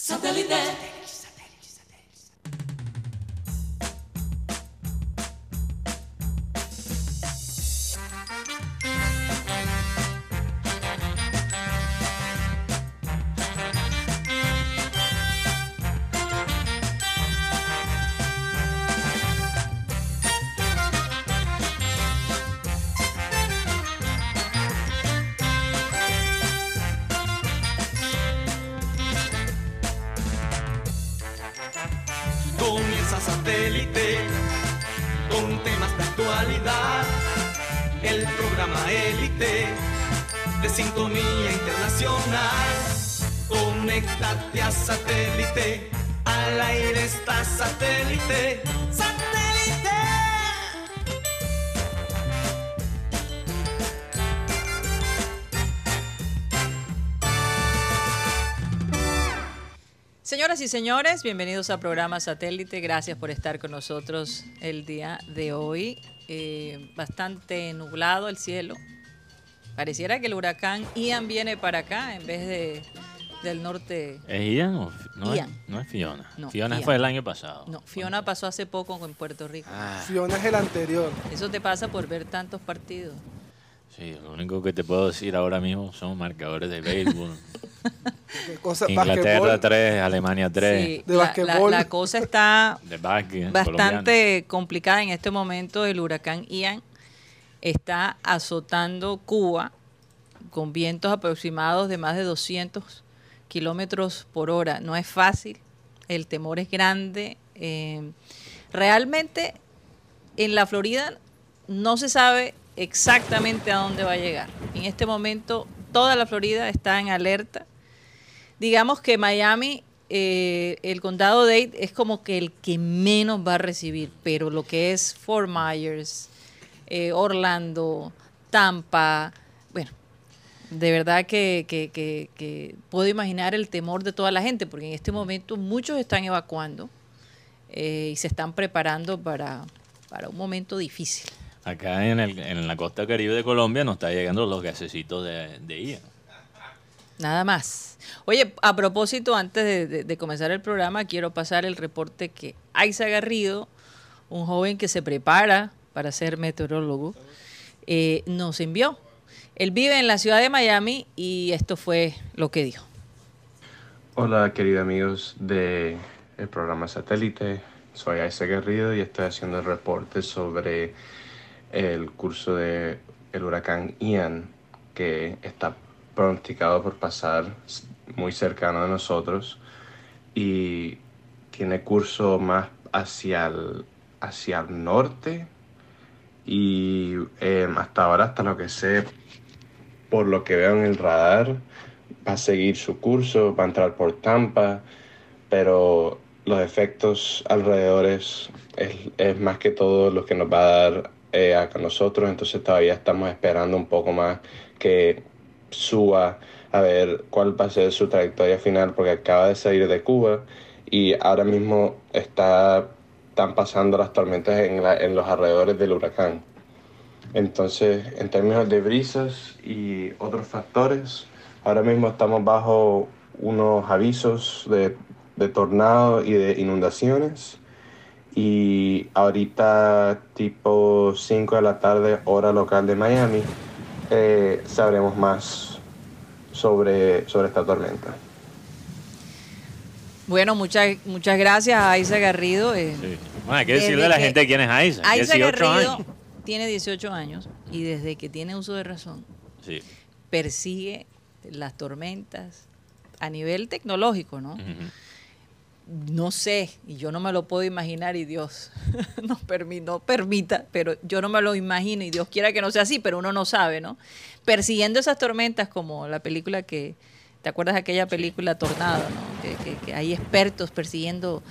Satellite. Conéctate a satélite. Al aire está satélite. ¡Satélite! Señoras y señores, bienvenidos a programa Satélite. Gracias por estar con nosotros el día de hoy. Eh, bastante nublado el cielo. Pareciera que el huracán Ian viene para acá en vez de del norte. ¿Es Ian o no, Ian. Es, no es Fiona? No, Fiona Ian. fue el año pasado. No, Fiona pasó hace poco en Puerto Rico. Ah, Fiona es el anterior. Eso te pasa por ver tantos partidos. sí, lo único que te puedo decir ahora mismo son marcadores de béisbol. De cosas, Inglaterra basquetbol. 3, Alemania 3, Sí, De la- basquetbol. La, la cosa está de básquet. bastante complicada en este momento. El huracán Ian está azotando Cuba con vientos aproximados de más de 200 kilómetros por hora. No es fácil, el temor es grande. eh, realmente en la Florida no se sabe exactamente a dónde va a llegar. En este momento toda la Florida está en alerta. Digamos que Miami, eh, el condado Dade es como que el que menos va a recibir, pero lo que es Fort Myers, eh, Orlando, Tampa, bueno, de verdad que, que- que- que puedo imaginar el temor de toda la gente, porque en este momento muchos están evacuando eh, y se están preparando para, para un momento difícil. Acá en, el- en la costa caribe de Colombia nos está llegando los gasecitos de, de Ian. Nada más. Oye, a propósito, antes de, de- de comenzar el programa, quiero pasar el reporte que Aiza Garrido, un joven que se prepara para ser meteorólogo, eh, nos envió. Él vive en la ciudad de Miami y esto fue lo que dijo. Hola queridos amigos del programa Satélite, soy Isaac Garrido y estoy haciendo el reporte sobre el curso de huracán Ian que está pronosticado por pasar muy cercano de nosotros y tiene curso más hacia el, hacia el norte y eh, hasta ahora, hasta lo que sé, por lo que veo en el radar, va a seguir su curso, va a entrar por Tampa, pero los efectos alrededores es, es más que todo lo que nos va a dar eh, a nosotros, entonces todavía estamos esperando un poco más que suba a ver cuál va a ser su trayectoria final, porque acaba de salir de Cuba y ahora mismo está, están pasando las tormentas en, la- en los alrededores del huracán. Entonces, en términos de brisas y otros factores, ahora mismo estamos bajo unos avisos de, de tornado y de inundaciones. Y ahorita, tipo 5 de la tarde, hora local de Miami, eh, sabremos más sobre, sobre esta tormenta. Bueno, muchas, muchas gracias a Aiza Garrido. eh, Sí. Bueno, hay que decirle a la gente quién es Aiza. Aiza 18 Garrido años. tiene 18 años y desde que tiene uso de razón Sí. persigue las tormentas a nivel tecnológico, ¿no? No sé, y yo no me lo puedo imaginar y Dios no permita, pero yo no me lo imagino y Dios quiera que no sea así, pero uno no sabe, ¿no? Persiguiendo esas tormentas como la película que, ¿te acuerdas de aquella película Tornado, ¿no? Que, que- que hay expertos persiguiendo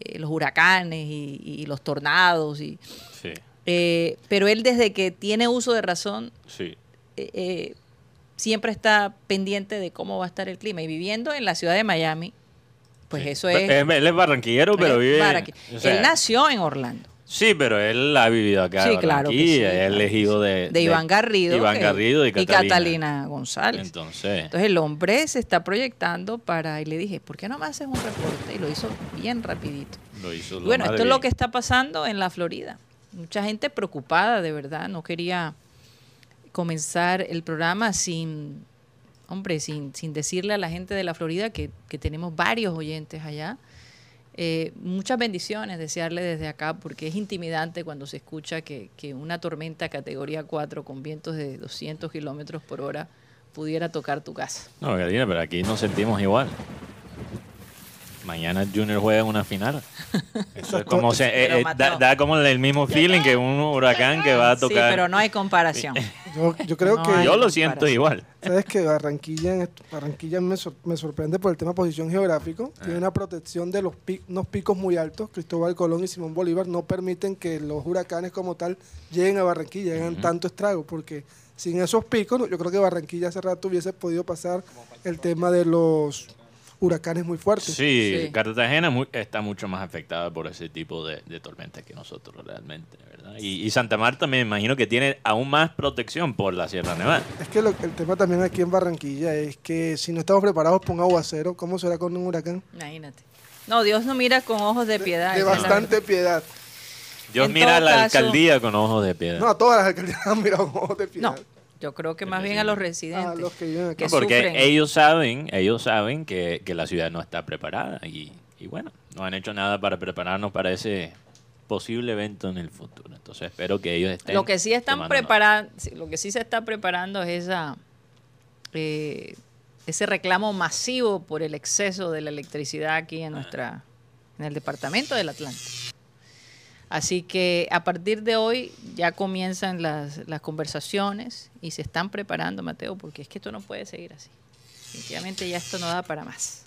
eh, los huracanes y, y los tornados, y, Sí, eh, pero él desde que tiene uso de razón sí. eh, siempre está pendiente de cómo va a estar el clima y viviendo en la ciudad de Miami, pues sí. eso es... Él es barranquillero, pero vive... o sea, él nació en Orlando. Sí, pero él ha vivido acá Sí, claro que sí, es de, de Iván Garrido, Iván Garrido y y Catalina, Catalina González. Entonces, Entonces el hombre se está proyectando para, y le dije, ¿por qué no me haces un reporte? Y lo hizo bien rapidito. lo hizo lo bueno, esto es lo que está pasando en la Florida. Mucha gente preocupada, de verdad. No quería comenzar el programa sin, hombre, sin, sin decirle a la gente de la Florida que, que tenemos varios oyentes allá. Eh, muchas bendiciones, desearle desde acá, porque es intimidante cuando se escucha que, una tormenta categoría 4 con vientos de 200 kilómetros por hora pudiera tocar tu casa. No, pero aquí nos sentimos igual. Mañana Junior juega en una final. Eso es como se, eh, eh, da, da como el mismo feeling que un huracán que va a Sí, tocar. pero no hay comparación. Yo, yo creo No que, Yo lo siento igual. sabes que Barranquilla, Barranquilla me, sor- me sorprende por el tema posición geográfico. Ah. Tiene una protección de los pi- unos picos muy altos. Cristóbal Colón y Simón Bolívar no permiten que los huracanes como tal lleguen a Barranquilla, hagan tanto estrago, porque sin esos picos, yo creo que Barranquilla hace rato hubiese podido pasar el tema de los huracanes muy fuertes. Sí, Sí. Cartagena está mucho más afectada por ese tipo de, de tormentas que nosotros realmente, ¿verdad? Y, y Santa Marta me imagino que tiene aún más protección por la Sierra Nevada. Es que lo- el tema también aquí en Barranquilla es que si no estamos preparados para un aguacero, ¿cómo será con un huracán? Imagínate. No, Dios no mira con ojos de piedad. de bastante verdad. piedad. Dios En mira a la caso- alcaldía con ojos de piedra. No, a todas las alcaldías han mirado con ojos de piedad. No, yo creo que más bien a los residentes. A los que viven que Porque sufren. ellos saben, ellos saben que, que la ciudad no está preparada y, y bueno, no han hecho nada para prepararnos para ese posible evento en el futuro. Entonces espero que ellos estén. Lo que sí están preparando, lo que sí se está preparando es esa eh, ese reclamo masivo por el exceso de la electricidad aquí en nuestra en el departamento del Atlántico. Así que a partir de hoy ya comienzan las, las conversaciones y se están preparando, Mateo, porque es que esto no puede seguir así. Definitivamente ya esto no da para más.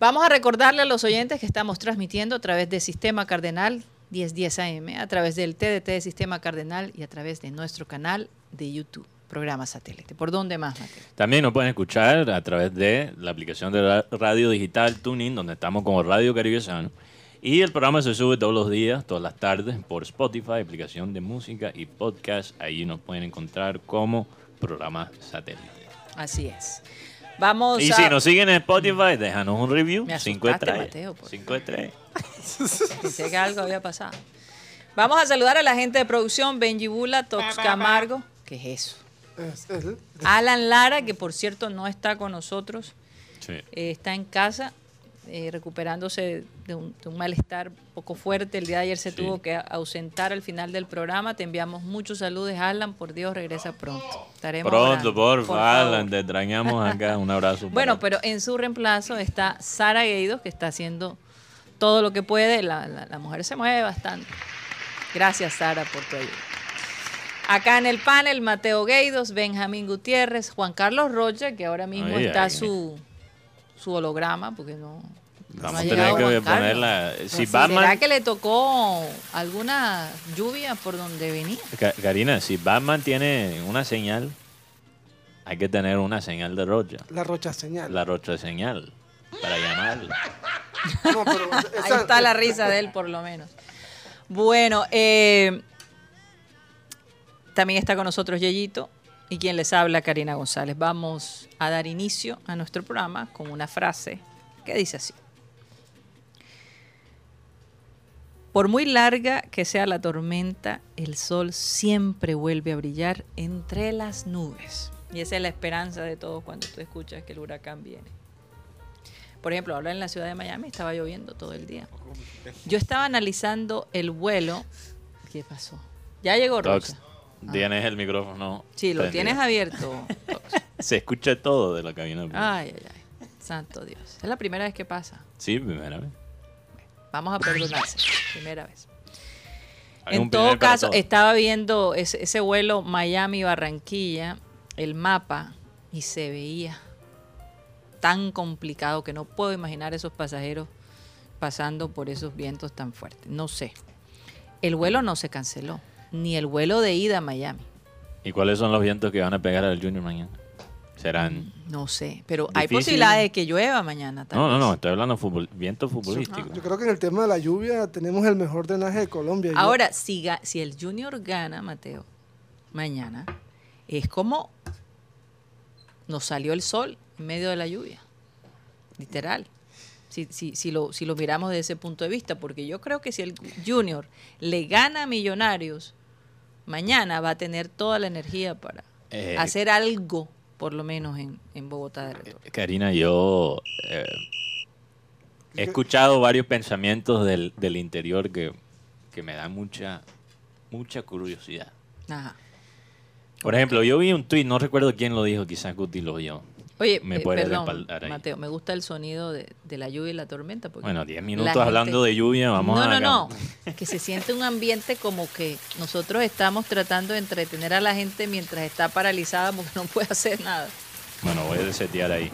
Vamos a recordarle a los oyentes que estamos transmitiendo a través de Sistema Cardenal 1010 AM, a través del TDT de Sistema Cardenal y a través de nuestro canal de YouTube, programa satélite. ¿Por dónde más, Mateo? También nos pueden escuchar a través de la aplicación de ra- radio digital Tuning, donde estamos como Radio Caribe Sano. Y el programa se sube todos los días, todas las tardes, por Spotify, aplicación de música y podcast. Ahí nos pueden encontrar como programa satélite. Así es. Vamos Y a... si nos siguen en Spotify, déjanos un review. Me Cinco asustaste, estrellas. Mateo, por Cinco estrellas. Pensé que algo había pasado. Vamos a saludar a la gente de producción, Benji Bula, Tox Camargo. ¿Qué es eso? Es- es- Alan Lara, que por cierto no está con nosotros, Sí. eh, está en casa eh, recuperándose de un, de un malestar poco fuerte. El día de ayer se Sí. tuvo que ausentar al final del programa. Te enviamos muchos saludos, Alan. Por Dios, regresa pronto. Estaremos Pronto, por favor. favor, te extrañamos acá. Un abrazo. Bueno, pero en su reemplazo está Sara Gueidos, que está haciendo todo lo que puede. La, la- la mujer se mueve bastante. Gracias, Sara, por tu ayuda. Acá en el panel, Mateo Gueidos, Benjamín Gutiérrez, Juan Carlos Rocha, que ahora mismo Ay, está ay. su, su holograma, porque no. Vamos a tener que ponerla. Si ¿Será Batman. que le tocó alguna lluvia por donde venía? Karina, si Batman tiene una señal, hay que tener una señal de rocha. la rocha señal. La rocha señal. Para llamarla. No, pero Ahí está la risa de él, por lo menos. Bueno, eh, también está con nosotros Yeyito y quien les habla, Karina González. Vamos a dar inicio a nuestro programa con una frase que dice así. Por muy larga que sea la tormenta, el sol siempre vuelve a brillar entre las nubes. Y esa es la esperanza de todos cuando tú escuchas que el huracán viene. Por ejemplo, ahora en la ciudad de Miami estaba lloviendo todo el día. Yo estaba analizando el vuelo. ¿Qué pasó? Ya llegó Rosa. tienes el micrófono. Sí, lo tienes abierto. Se escucha todo de la cabina. Ay, ay, ay. Santo Dios. Es la primera vez que pasa. Sí, primera vez. Vamos a perdonarse. Primera vez. En todo caso, todo. estaba viendo ese, ese vuelo Miami-Barranquilla, el mapa, y se veía tan complicado que no puedo imaginar esos pasajeros pasando por esos vientos tan fuertes. No sé. El vuelo no se canceló, ni el vuelo de ida a Miami. ¿Y cuáles son los vientos que van a pegar al Junior mañana? Serán... No sé, pero hay posibilidad de que llueva mañana. tal No, no, no, estoy hablando de fútbol, viento futbolístico. Yo creo que en el tema de la lluvia tenemos el mejor drenaje de Colombia. Yo- Ahora, si, ga- si el Junior gana, Mateo, mañana, es como nos salió el sol en medio de la lluvia. Literal. Si, si, si, lo, si lo miramos desde ese punto de vista, porque yo creo que si el Junior le gana a Millonarios, mañana va a tener toda la energía para Eh, hacer algo, por lo menos en, en Bogotá de retorno. Karina, yo eh, he escuchado varios pensamientos del, del interior que, que me dan mucha, mucha curiosidad. Ajá. Por ejemplo, yo vi un tuit, no recuerdo quién lo dijo, quizás Guti lo vio. Oye, Me eh, puede perdón. Mateo, me gusta el sonido de, de la lluvia y la tormenta. Porque Bueno, 10 la minutos gente- hablando de lluvia, vamos no, a... No, no, Que se siente un ambiente como que nosotros estamos tratando de entretener a la gente mientras está paralizada porque no puede hacer nada. Bueno, voy a desetear ahí.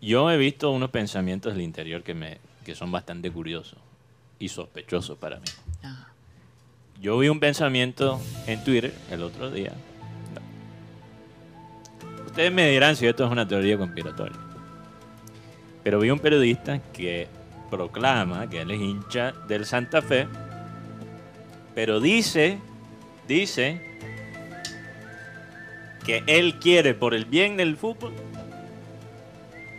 Yo he visto unos pensamientos del interior que, me, que son bastante curiosos y sospechosos para mí. Ajá. Yo vi un pensamiento en Twitter el otro día. Ustedes me dirán si esto es una teoría conspiratoria. Pero vi un periodista que proclama que él es hincha del Santa Fe, pero dice, dice que él quiere por el bien del fútbol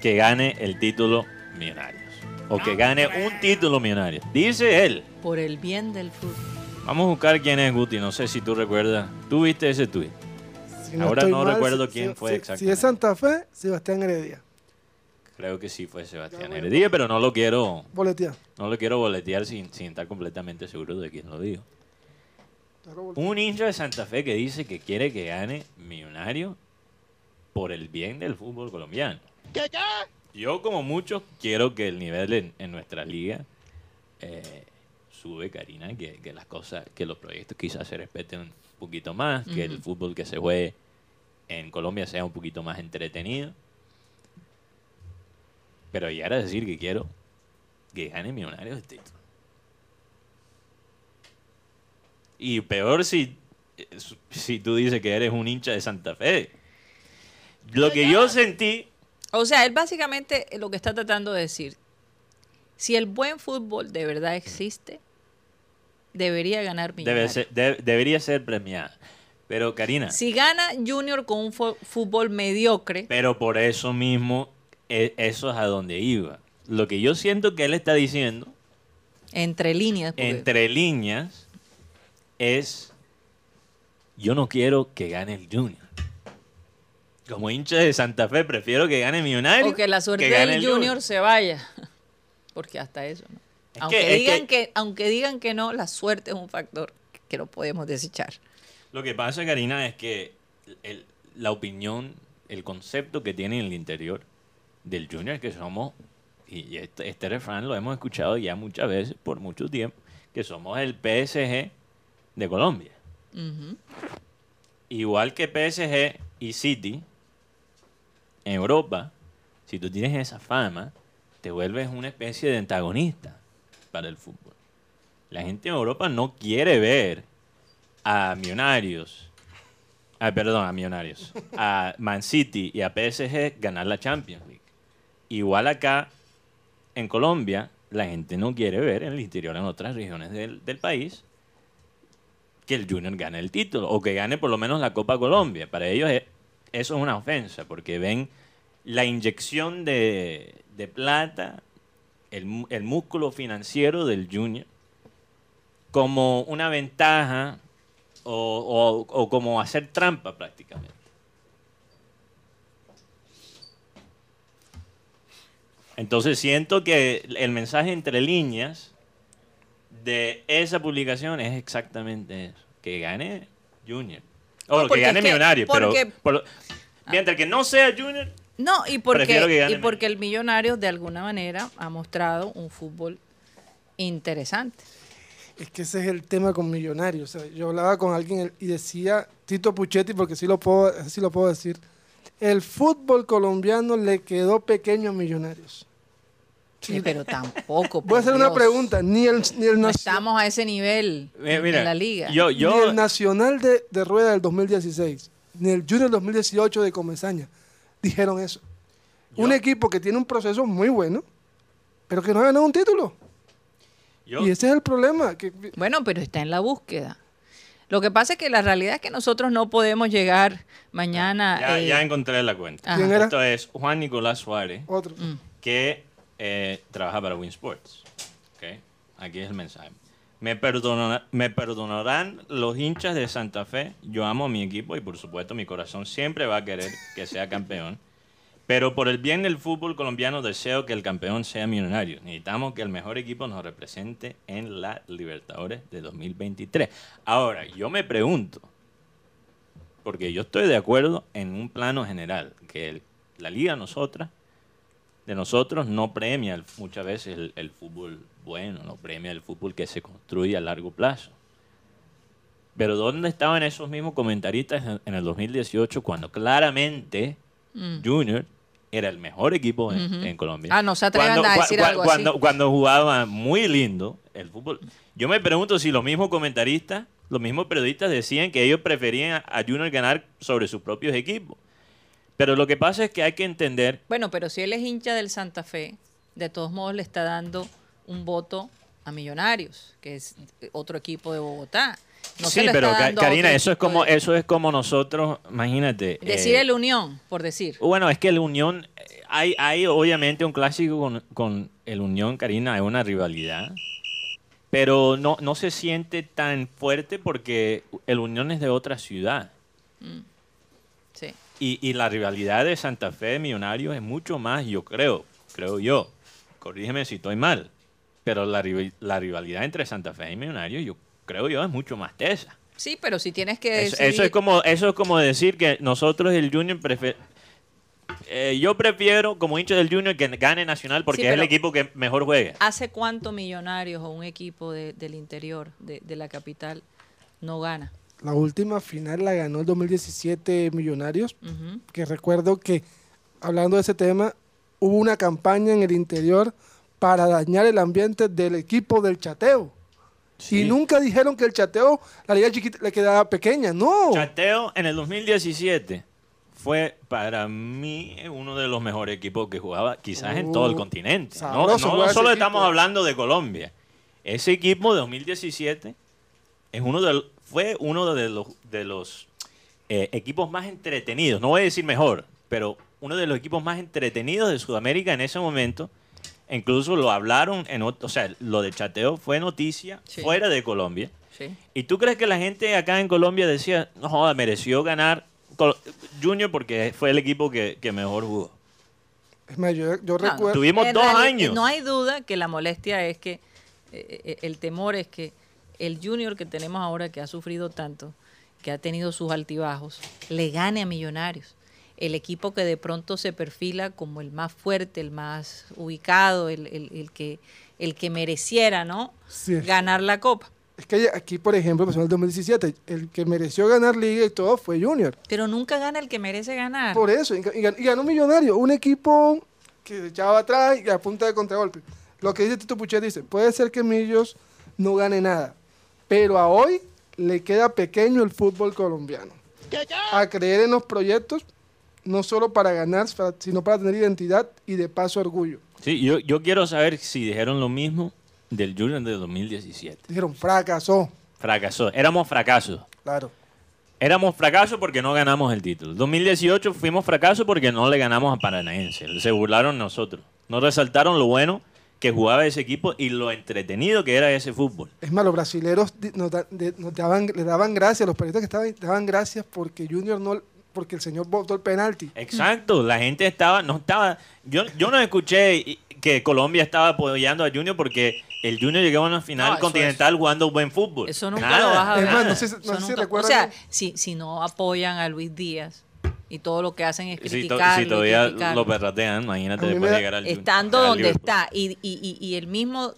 que gane el título Millonarios. O que gane un título Millonario. Dice él. Por el bien del fútbol. Vamos a buscar quién es Guti. No sé si tú recuerdas. ¿Tú viste ese tweet? Si ahora estoy no recuerdo quién fue si- exactamente. Si es Santa Fe, Sebastián Heredia. Creo que sí fue Sebastián. Heredia, pero no lo quiero, Boletea. no lo quiero boletear sin, sin estar completamente seguro de quién lo dijo. Un hincha de Santa Fe que dice que quiere que gane Millonario por el bien del fútbol colombiano. Yo, como muchos, quiero que el nivel en, en nuestra liga eh, sube, Karina, que, que las cosas, que los proyectos quizás se respeten poquito más, que el fútbol que se juegue en Colombia sea un poquito más entretenido. Pero ya era decir que quiero que gane Millonarios el título. Y peor si, si tú dices que eres un hincha de Santa Fe. Lo que yo sentí, O sea, él básicamente lo que está tratando de decir, si el buen fútbol de verdad existe, debería ganar debe Millonarios. ser- de- debería ser premiada. Pero Karina, Si gana Junior con un fútbol mediocre, pero por eso mismo, e- eso es a donde iba. Lo que yo siento que él está diciendo, entre líneas, entre líneas, es, yo no quiero que gane el Junior. Como hincha de Santa Fe, prefiero que gane Millonario. o que la suerte que del el Junior se vaya. Porque hasta eso, ¿no? Es aunque, que- es digan que- que... aunque digan que no, la suerte es un factor que no podemos desechar. Lo que pasa, Karina, es que el- la opinión, el concepto que tiene en el interior del Junior que somos, y este, este refrán lo hemos escuchado ya muchas veces por mucho tiempo, que somos el PSG de Colombia. Igual que PSG y City en Europa, si tú tienes esa fama, te vuelves una especie de antagonista para el fútbol. La gente en Europa no quiere ver a Millonarios, ah, perdón, a Millonarios, a Man City y a PSG ganar la Champions League. Igual acá en Colombia, la gente no quiere ver en el interior, en otras regiones del, país, que el Junior gane el título o que gane por lo menos la Copa Colombia. Para ellos es- eso es una ofensa porque ven la inyección de plata, el, el músculo financiero del Junior como una ventaja o, o- o como hacer trampa prácticamente. Entonces siento que el mensaje entre líneas de esa publicación es exactamente eso. Que gane Junior. O que gane es que- Millonario. Pero por mientras que no sea Junior, No, y porque, y porque el Millonarios de alguna manera ha mostrado un fútbol interesante. Es que ese es el tema con Millonarios. O sea, yo hablaba con alguien y decía, Tito Puchetti, porque sí lo puedo, sí lo puedo decir, el fútbol colombiano le quedó pequeño a Millonarios. Sí, pero tampoco. Voy a hacer una pregunta, ni el, ni el, No estamos a ese nivel eh, en la liga. yo, ni yo el Nacional de, de Rueda del 2016, ni el Junior 2018 de Comesaña dijeron eso. Un equipo que tiene un proceso muy bueno, pero que no ha ganado un título. Yo- Y ese es el problema. Que, Bueno, pero está en la búsqueda. Lo que pasa es que la realidad es que nosotros no podemos llegar mañana. ya, eh, ya encontré la cuenta. Ajá. ¿Quién era? Esto es Juan Nicolás Suárez, otro. Mm. que eh, trabaja para Win Sports. Ok, Aquí es el mensaje. Me, me perdonarán los hinchas de Santa Fe. Yo amo a mi equipo y por supuesto mi corazón siempre va a querer que sea campeón. Pero por el bien del fútbol colombiano deseo que el campeón sea millonario. Necesitamos que el mejor equipo nos represente en la Libertadores de 2023. Ahora, yo me pregunto, porque yo estoy de acuerdo en un plano general, que el- la liga nosotras, de nosotros, no premia muchas veces el fútbol bueno, no premia el fútbol que se construye a largo plazo. Pero ¿dónde estaban esos mismos comentaristas en, el 2018 cuando claramente Mm. Junior era el mejor equipo en, Colombia? Ah, no se atrevan a cua- decir algo así. cuando, cuando jugaba muy lindo el fútbol. Yo me pregunto si los mismos comentaristas, los mismos periodistas decían que ellos preferían a Junior ganar sobre sus propios equipos. Pero lo que pasa es que hay que entender Bueno, pero si él es hincha del Santa Fe, de todos modos le está dando un voto a Millonarios, que es otro equipo de Bogotá. No sí, pero Karina, eso es como de- eso es como nosotros, imagínate. Decir eh, el Unión, por decir. Bueno, es que el Unión, eh, hay, hay obviamente un clásico con, con el Unión, Karina, hay una rivalidad, pero no, no se siente tan fuerte porque el Unión es de otra ciudad. Sí. Y, y la rivalidad de Santa Fe de Millonarios es mucho más, yo creo, creo yo, corrígeme si estoy mal, pero la, la rivalidad entre Santa Fe y Millonarios, yo creo yo, es mucho más tesa. Sí, pero si tienes que Eso, decidir... eso es como, eso es como decir que nosotros el Junior eh, yo prefiero como hincha del Junior que gane Nacional porque Sí, es el equipo que mejor juega. ¿Hace cuánto Millonarios o un equipo de- del interior, de, de la capital, no gana? La última final la ganó el 2017 Millonarios, Ujú. que recuerdo que, hablando de ese tema, hubo una campaña en el interior para dañar el ambiente del equipo del chateo. Sí. Y nunca dijeron que el chateo, la liga chiquita, le quedaba pequeña. No. Chateo en el 2017 fue para mí uno de los mejores equipos que jugaba quizás en todo el Uh, continente. No, sabroso no solo equipo. estamos hablando de Colombia. Ese equipo de 2017 es uno de, fue uno de los, de los eh, equipos más entretenidos. No voy a decir mejor, pero uno de los equipos más entretenidos de Sudamérica en ese momento. Incluso lo hablaron en o sea, lo de chateo fue noticia Sí. fuera de Colombia. Sí. ¿Y tú crees que la gente acá en Colombia decía, no joda, mereció ganar Col- Junior porque fue el equipo que, que mejor jugó? Es más, yo, yo No, recuerdo. Tuvimos dos años. No hay duda que la molestia es que, eh, eh, el temor es que el junior que tenemos ahora, que ha sufrido tanto, que ha tenido sus altibajos, le gane a Millonarios. El equipo que de pronto se perfila como el más fuerte, el más ubicado, el, el- el que, el que mereciera, ¿no? Sí. Ganar la copa. Es que aquí, por ejemplo, pasó en el 2017, el que mereció ganar liga y todo fue Junior. Pero nunca gana el que merece ganar. Por eso, y ganó Millonario, un equipo que se echaba atrás y a punta de contragolpe. Lo que dice Tito Puchet dice, puede ser que Millos no gane nada, pero a hoy le queda pequeño el fútbol colombiano. A creer en los proyectos, no solo para ganar, sino para tener identidad y de paso orgullo. Sí, yo, yo quiero saber si dijeron lo mismo del Junior de 2017. Dijeron, fracasó, Fracasó. Éramos fracasos. claro. Éramos fracaso porque no ganamos el título. 2018 fuimos fracaso porque no le ganamos a Paranaense. Se burlaron nosotros. No resaltaron lo bueno que jugaba ese equipo y lo entretenido que era ese fútbol. Es más, los brasileros nos, da- de- nos daban, le daban gracias, los periodistas que estaban, daban gracias porque Junior no, porque el señor votó el penalti. Exacto, la gente estaba, no estaba, yo, yo no escuché que Colombia estaba apoyando a Junior porque el Junior llegó a una final No, continental jugando buen fútbol. Eso nunca Nada, lo vas a Es ver. más, no sé si- no Eso sé si nunca- recuerdan- O sea, si, si no apoyan a Luis Díaz y todo lo que hacen es Si, to- criticarlo. si y todavía criticarlo. lo perratean, imagínate después da- llegar al estando al donde está y, y- y- y el mismo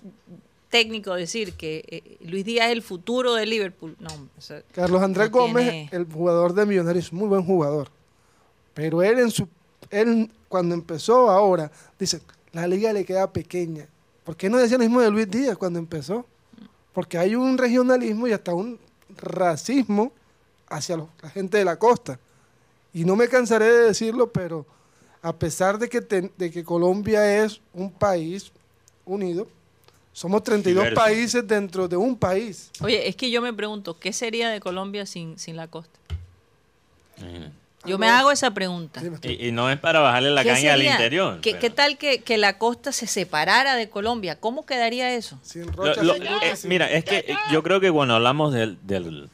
técnico decir que eh, Luis Díaz es el futuro de Liverpool no o sea, Carlos Andrés no Gómez, tiene- el jugador de Millonarios, es muy buen jugador. Pero él en su él cuando empezó ahora, dice, la liga le queda pequeña. ¿Por qué no decía lo mismo de Luis Díaz cuando empezó? Porque hay un regionalismo y hasta un racismo hacia los- la gente de la costa. Y no me cansaré de decirlo, pero a pesar de que, ten- de que Colombia es un país unido, somos 32 Diverso. países dentro de un país. Oye, es que yo me pregunto, ¿qué sería de Colombia sin, sin la costa? Imagínate. Yo me hago esa pregunta. Y, y no es para bajarle la ¿Qué caña al interior. ¿Qué, pero- qué tal que, que la costa se separara de Colombia? ¿Cómo quedaría eso? Sin Rocha, lo- eh, mira, es que yo creo que cuando hablamos del, del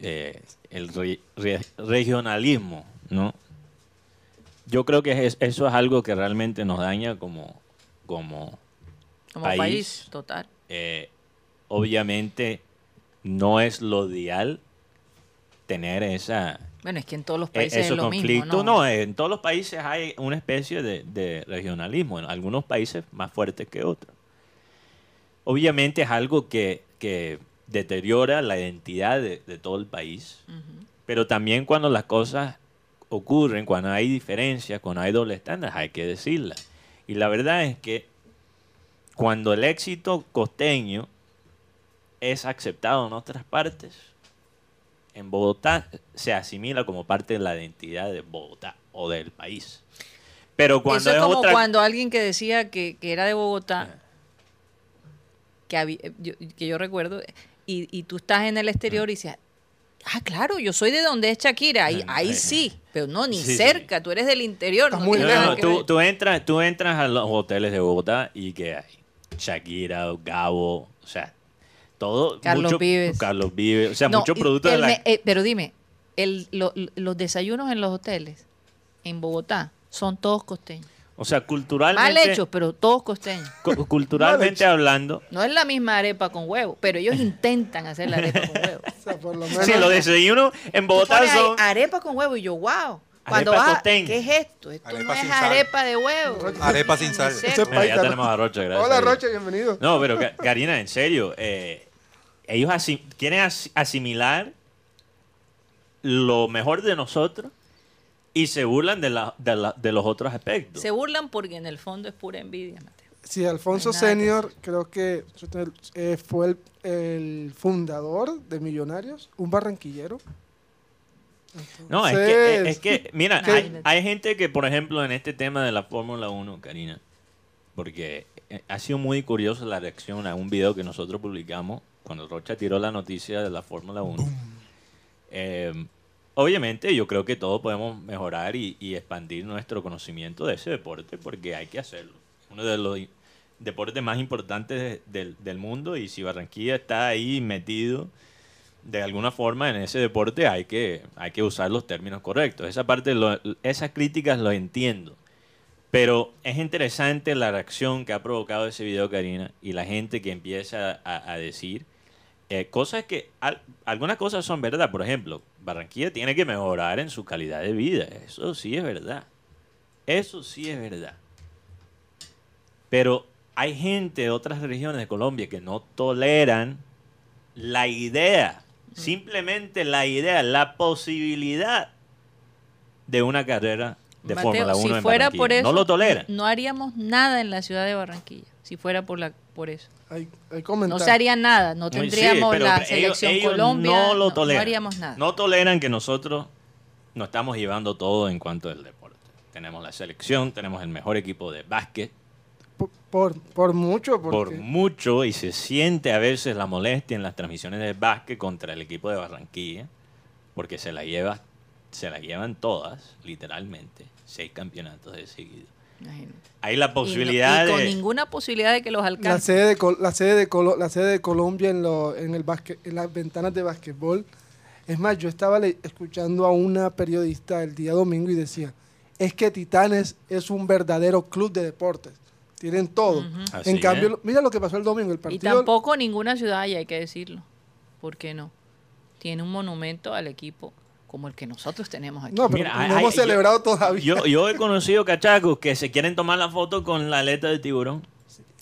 eh, el re- re- regionalismo, ¿no? Yo creo que es- eso es algo que realmente nos daña como, como Como País. país, total. eh, obviamente no es lo ideal tener esa Bueno, es que en todos los e- países es lo mismo. ¿no? No, en todos los países hay una especie de, de regionalismo, en algunos países más fuertes que otros. Obviamente es algo que, que deteriora la identidad de, de todo el país, pero también cuando las cosas ocurren, cuando hay diferencias, cuando hay doble estándar, hay que decirlas. Y la verdad es que cuando el éxito costeño es aceptado en otras partes, en Bogotá se asimila como parte de la identidad de Bogotá o del país. Pero cuando Eso es es como otra... cuando alguien que decía que, que era de Bogotá, que, había- yo, que yo recuerdo, y, y tú estás en el exterior y dices, ah, claro, yo soy de donde es Shakira, ahí, Ah, ahí eh. sí, pero no, ni Sí, sí. cerca, tú eres del interior. Estás no muy No, tú, entras, tú entras a los hoteles de Bogotá y que hay Shakira, Gabo, o sea, todo. Carlos mucho, Vives. Carlos Vives, o sea, No, muchos productos de la. me- eh, pero dime, el, lo- los desayunos en los hoteles en Bogotá son todos costeños. o sea, Mal culturalmente. hechos, pero todos costeños. cu- culturalmente hablando. No es la misma arepa con huevo, pero ellos intentan hacer la arepa con huevo. O sea, por lo menos, Sí, los desayunos en Bogotá son. arepa con huevo y yo, wow. Cuando Arepa. ¿qué es esto? Esto Arepa no es sal. arepa de huevo. Arepa sin sal. Mira, ya tenemos a Rocha, gracias. Hola. Rocha, bienvenido. No, pero Ka- Karina, en serio, eh, ellos quieren as- asimilar lo mejor de nosotros y se burlan de, la- de, la- de los otros aspectos. Se burlan porque en el fondo es pura envidia, Mateo. Sí, Alfonso No que Senior creo que eh, fue el, el fundador de Millonarios, un barranquillero. No, es que, Entonces, es que, mira, hay, hay gente que, por ejemplo, en este tema de la Fórmula 1, Karina, porque eh, ha sido muy curiosa la reacción a un video que nosotros publicamos cuando Rocha tiró la noticia de la Fórmula 1. Eh, obviamente, yo creo que todos podemos mejorar y, y expandir nuestro conocimiento de ese deporte porque hay que hacerlo. Uno de los deportes más importantes de- del, del mundo y si Barranquilla está ahí metido de alguna forma en ese deporte hay que, hay que usar los términos correctos. Esa parte, esas críticas lo entiendo. Pero es interesante la reacción que ha provocado ese video, Karina, y la gente que empieza a, decir eh, cosas que, al- algunas cosas son verdad. Por ejemplo, Barranquilla tiene que mejorar en su calidad de vida. Eso sí es verdad. Eso sí es verdad. Pero hay gente de otras regiones de Colombia que no toleran la idea, simplemente la idea, la posibilidad de una carrera de Mateo, Fórmula 1 si en fuera Barranquilla. por eso, no lo toleran. No haríamos nada en la ciudad de Barranquilla, si fuera por la por eso. Hay, hay No se haría nada, no sí, tendríamos pero la selección ellos Colombia, no lo no toleran. haríamos nada. No toleran que nosotros nos estamos llevando todo en cuanto al deporte. Tenemos la selección, tenemos el mejor equipo de básquet, Por, por, por mucho, por mucho, y se siente a veces la molestia en las transmisiones de básquet contra el equipo de Barranquilla, porque se la lleva, se la llevan todas, literalmente, seis campeonatos de seguido. Imagínate. Hay la Y no- posibilidad y con de... ninguna posibilidad de que los la alcance. sede de, Col- la sede de, Colo- la sede de Colombia en, lo, en, el básquet, en las ventanas de básquetbol. Es más, yo estaba le- escuchando a una periodista el día domingo y decía, es que Titanes es un verdadero club de deportes. Tienen todo. En es. cambio, mira lo que pasó el domingo, el Y partido. tampoco ninguna ciudad, hay, hay que decirlo. ¿Por qué no? Tiene un monumento al equipo como el que nosotros tenemos aquí. No, pero Mira, no hay- hemos yo- celebrado todavía. Yo, yo he conocido cachacos que se quieren tomar la foto con la aleta de tiburón,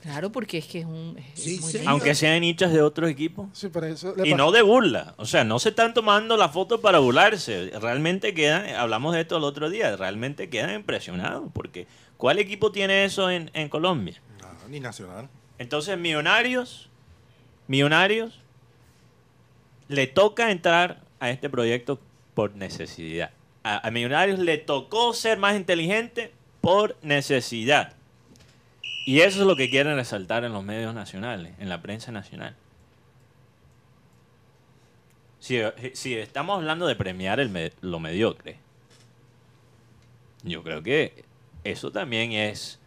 Claro, porque es que es un. es muy lindo. aunque sean hinchas de otros equipos. Sí, pero eso le Y no de burla. O sea, no se están tomando la foto para burlarse. Realmente quedan, hablamos de esto el otro día, realmente quedan impresionados. Porque ¿cuál equipo tiene eso en, en Colombia? No, ni nacional. Entonces, Millonarios, Millonarios, le toca entrar a este proyecto por necesidad. A, a Millonarios le tocó ser más inteligente por necesidad. Y eso es lo que quieren resaltar en los medios nacionales, en la prensa nacional. Si, si estamos hablando de premiar el lo mediocre, yo creo que eso también es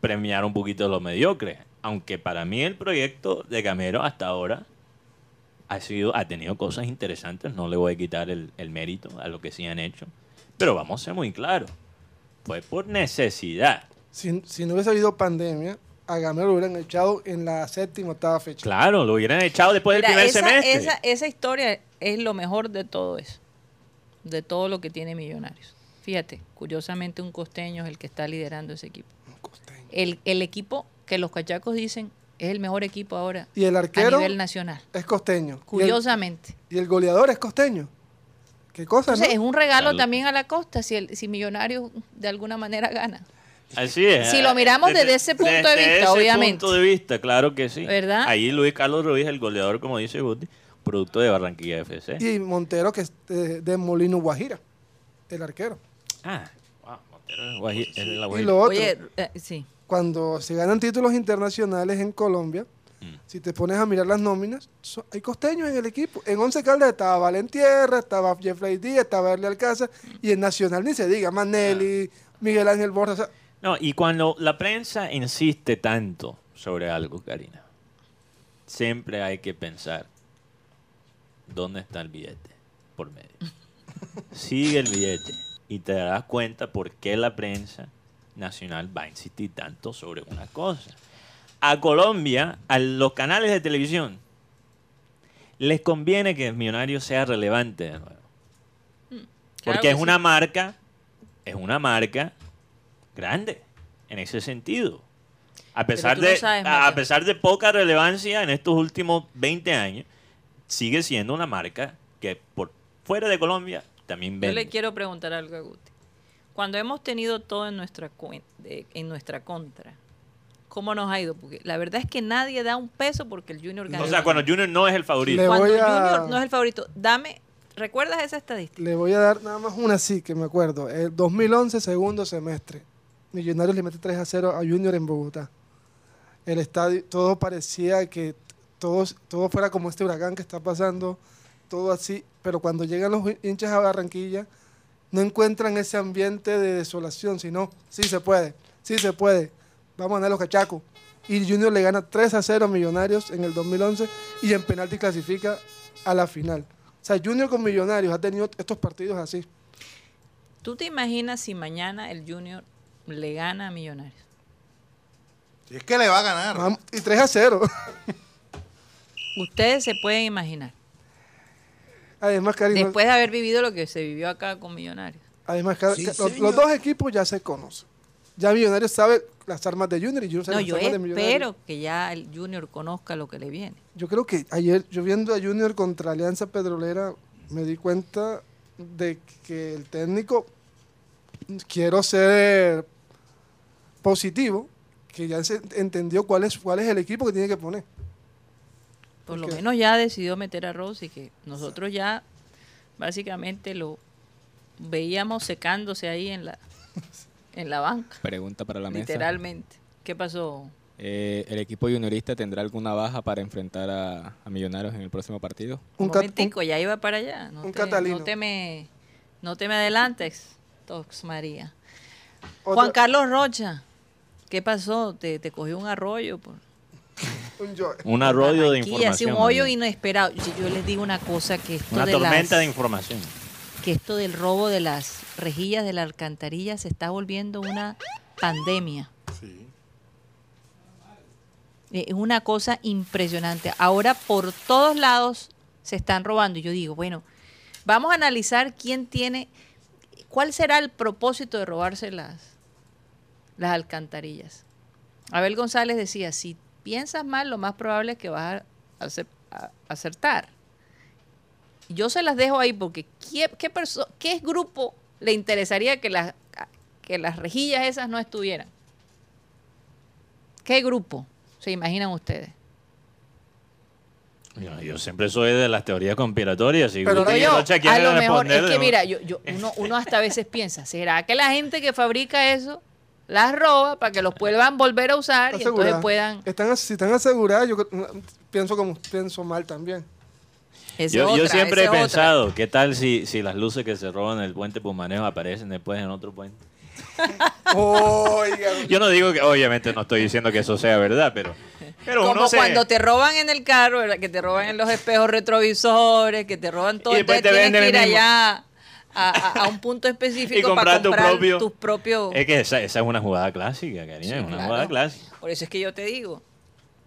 premiar un poquito lo mediocre. Aunque para mí el proyecto de Camero hasta ahora ha, sido, ha tenido cosas interesantes, no le voy a quitar el, el mérito a lo que sí han hecho. Pero vamos a ser muy claros, fue por necesidad. Si, si no hubiese habido pandemia, a Gamero lo hubieran echado en la séptima, octava fecha. Claro, lo hubieran echado después Mira, del primer esa, semestre. esa- esa historia es lo mejor de todo eso. De todo lo que tiene Millonarios. Fíjate, curiosamente un costeño es el que está liderando ese equipo. Costeño. El, el equipo que los cachacos dicen es el mejor equipo ahora Y el a arquero nivel nacional. es costeño. Y el- Curiosamente. Y el, goleador es costeño. ¿Qué cosa, Entonces, es no? un regalo Salud. también a la costa si, el, si Millonarios de alguna manera gana. Así es. Si lo miramos desde ese punto de desde vista, ese obviamente. punto de vista, claro que sí. ¿Verdad? Ahí Luis Carlos Ruiz, el goleador, como dice Guti, producto de Barranquilla FC. Y Montero, que es de, de Molino Guajira, el arquero. Ah, wow, Montero es Guaji- es de la Y lo otro, Oye, eh, sí. cuando se ganan títulos internacionales en Colombia, Mm. si te pones a mirar las nóminas, so- hay costeños en el equipo. En Once Caldas estaba Valentierra, estaba Jeffrey Díaz, estaba Erle Alcázar, y en Nacional ni se diga, Manelli, Miguel Ángel Borja. o sea, No, y cuando la prensa insiste tanto sobre algo, Karina, siempre hay que pensar dónde está el billete por medio. Sigue el billete y te darás cuenta por qué la prensa nacional va a insistir tanto sobre una cosa. A Colombia, a los canales de televisión, les conviene que el millonario sea relevante de nuevo. Claro Porque que es sí. una marca, es una marca grande en ese sentido. A pesar, de, sabes, a pesar de poca relevancia en estos últimos 20 años, sigue siendo una marca que por fuera de Colombia también Yo le quiero preguntar algo a Guti. Cuando hemos tenido todo en nuestra, en nuestra contra, ¿cómo nos ha ido? Porque la verdad es que nadie da un peso porque el Junior gana. o sea, cuando Junior no es el favorito. Le Cuando a- Junior no es el favorito, dame, ¿recuerdas esa estadística? Le voy a dar nada más una sí, que me acuerdo. El 2011, segundo semestre. Millonarios le mete 3 a 0 a Junior en Bogotá. El estadio, todo parecía que todo, todo fuera como este huracán que está pasando, todo así. Pero cuando llegan los hinchas a Barranquilla, no encuentran ese ambiente de desolación, sino, sí se puede, sí se puede. Vamos a ganar los cachacos. Y Junior le gana 3 a 0 a Millonarios en el 2011 y en penalti clasifica a la final. O sea, Junior con Millonarios ha tenido estos partidos así. ¿Tú te imaginas si mañana el Junior le gana a Millonarios? Si es que le va a ganar. Vamos, y 3 a 0. Ustedes se pueden imaginar. Además, Karina, Después de haber vivido lo que se vivió acá con Millonarios. además Sí, los, dos equipos ya se conocen. Ya Millonarios sabe las armas de Junior y Junior sabe No, las yo armas de Millonarios. espero que ya el Junior conozca lo que le viene. Yo creo que ayer, yo viendo a Junior contra Alianza Petrolera, me di cuenta de que el técnico, quiero ser positivo, que ya se entendió cuál es, cuál es el equipo que tiene que poner. Por lo menos ya decidió meter a Rossi, que nosotros ya básicamente lo veíamos secándose ahí en la, en la banca, Pregunta para la mesa. literalmente. ¿Qué pasó? Eh, ¿El equipo juniorista tendrá alguna baja para enfrentar a, a Millonarios en el próximo partido? Un Un momentico, ya iba para allá. No un te, catalino. No te me, no te me adelantes, Tox María. Otra- Juan Carlos Rocha, ¿qué pasó? ¿Te, te cogió un arroyo? Por, un yo- Un arroyo de información. un hoyo inesperado. Yo, yo les digo una cosa, que esto Una de tormenta las- de información. que esto del robo de las rejillas de la alcantarilla se está volviendo una pandemia. Sí. Eh, Es una cosa impresionante. Ahora por todos lados se están robando. Y yo digo, bueno, vamos a analizar quién tiene, cuál será el propósito de robarse las, las alcantarillas. Abel González decía, si piensas mal, lo más probable es que vas a acer- a acertar. Yo se las dejo ahí porque ¿qué, qué, grupo le interesaría que las, que las rejillas esas no estuvieran? ¿Qué grupo se imaginan ustedes? Yo, yo siempre soy de las teorías conspiratorias. Y Pero y yo, a lo mejor es que mira, yo, yo- uno, uno hasta a veces piensa, ¿será que la gente que fabrica eso las roba para que los puedan volver a usar y entonces puedan... Están, si están aseguradas, yo pienso como pienso mal también. Yo, yo siempre he otra. pensado, ¿qué tal si, si las luces que se roban en el puente Pumanejo aparecen después en otro puente? Yo no digo que, obviamente no estoy diciendo que eso sea verdad, pero, pero Como uno se... cuando te roban en el carro, ¿verdad? que te roban en los espejos retrovisores, que te roban todo. Y después Entonces te tienes que ir allá a, a- a un punto específico Y comprar para tu comprar propio- tus propios... Es que esa, esa es una jugada clásica, cariño, Sí, es una claro. jugada clásica. Por eso es que yo te digo,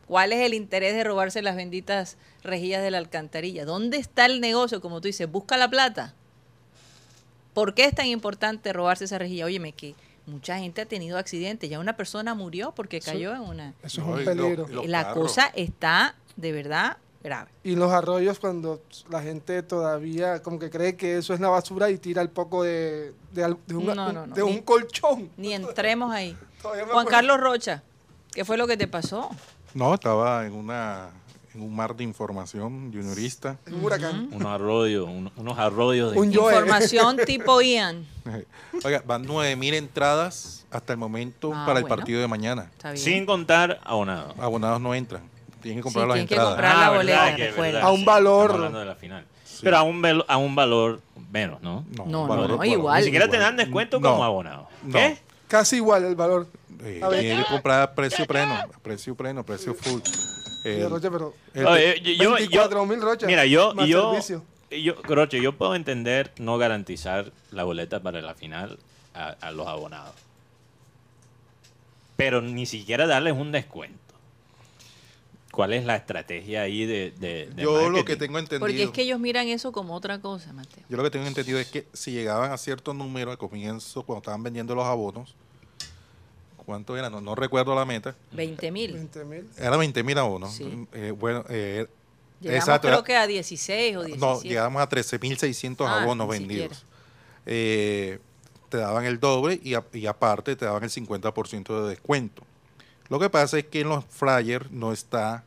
¿cuál es el interés de robarse las benditas rejillas de la alcantarilla? ¿Dónde está el negocio? Como tú dices, busca la plata. ¿Por qué es tan importante robarse esa rejilla? Óyeme, que mucha gente ha tenido accidentes. Ya una persona murió porque cayó en una... Eso es No, un y lo- peligro. y La cosa está de verdad grave. Y los arroyos cuando la gente todavía como que cree que eso es la basura y tira el poco de, de, un, No, no, no, de ni- un colchón. Ni entremos ahí. Juan. Carlos Rocha, ¿qué fue lo que te pasó? No, estaba en una en un mar de información juniorista. Un huracán. Unos arroyos, un- unos arroyos de... Un. Información tipo Ian. Oiga, van 9000 entradas hasta el momento Ah, para el bueno. partido de mañana. Sin contar abonado. Abonados no entran. Tienen que Sí, comprar las tienen que comprar la verdad, boleta, que es A un sí, valor. estamos hablando de la final. Pero a un, a un valor menos, ¿no? No, un no, valor- no, valor- igual. Ni siquiera te dan descuento No, como abonado. no. ¿Qué? Casi igual el valor. Eh, A ver. tienen que comprar a precio pleno, a precio pleno, precio full. Y El- Rocha, pero el- Oye, yo- yo- 24.000 Rocha, Mira, yo, más yo, servicio. yo, Croche, yo puedo entender no garantizar la boleta para la final a, a los abonados. Pero ni siquiera darles un descuento. ¿Cuál es la estrategia ahí de, de, de yo lo marketing? que tengo entendido, Porque es que ellos miran eso como otra cosa, Mateo. yo lo que tengo entendido es que si llegaban a cierto número al comienzo, cuando estaban vendiendo los abonos, ¿cuánto era? No, no recuerdo la meta. 20 mil. 20.000. Era 20 mil abonos. Sí. Eh, bueno, eh, Llegamos Exacto, creo que a 16 o 17. no, llegamos a 13.600 Ah, abonos vendidos. Eh, te daban el doble y, a- y aparte te daban el 50% de descuento. Lo que pasa es que en los flyers no está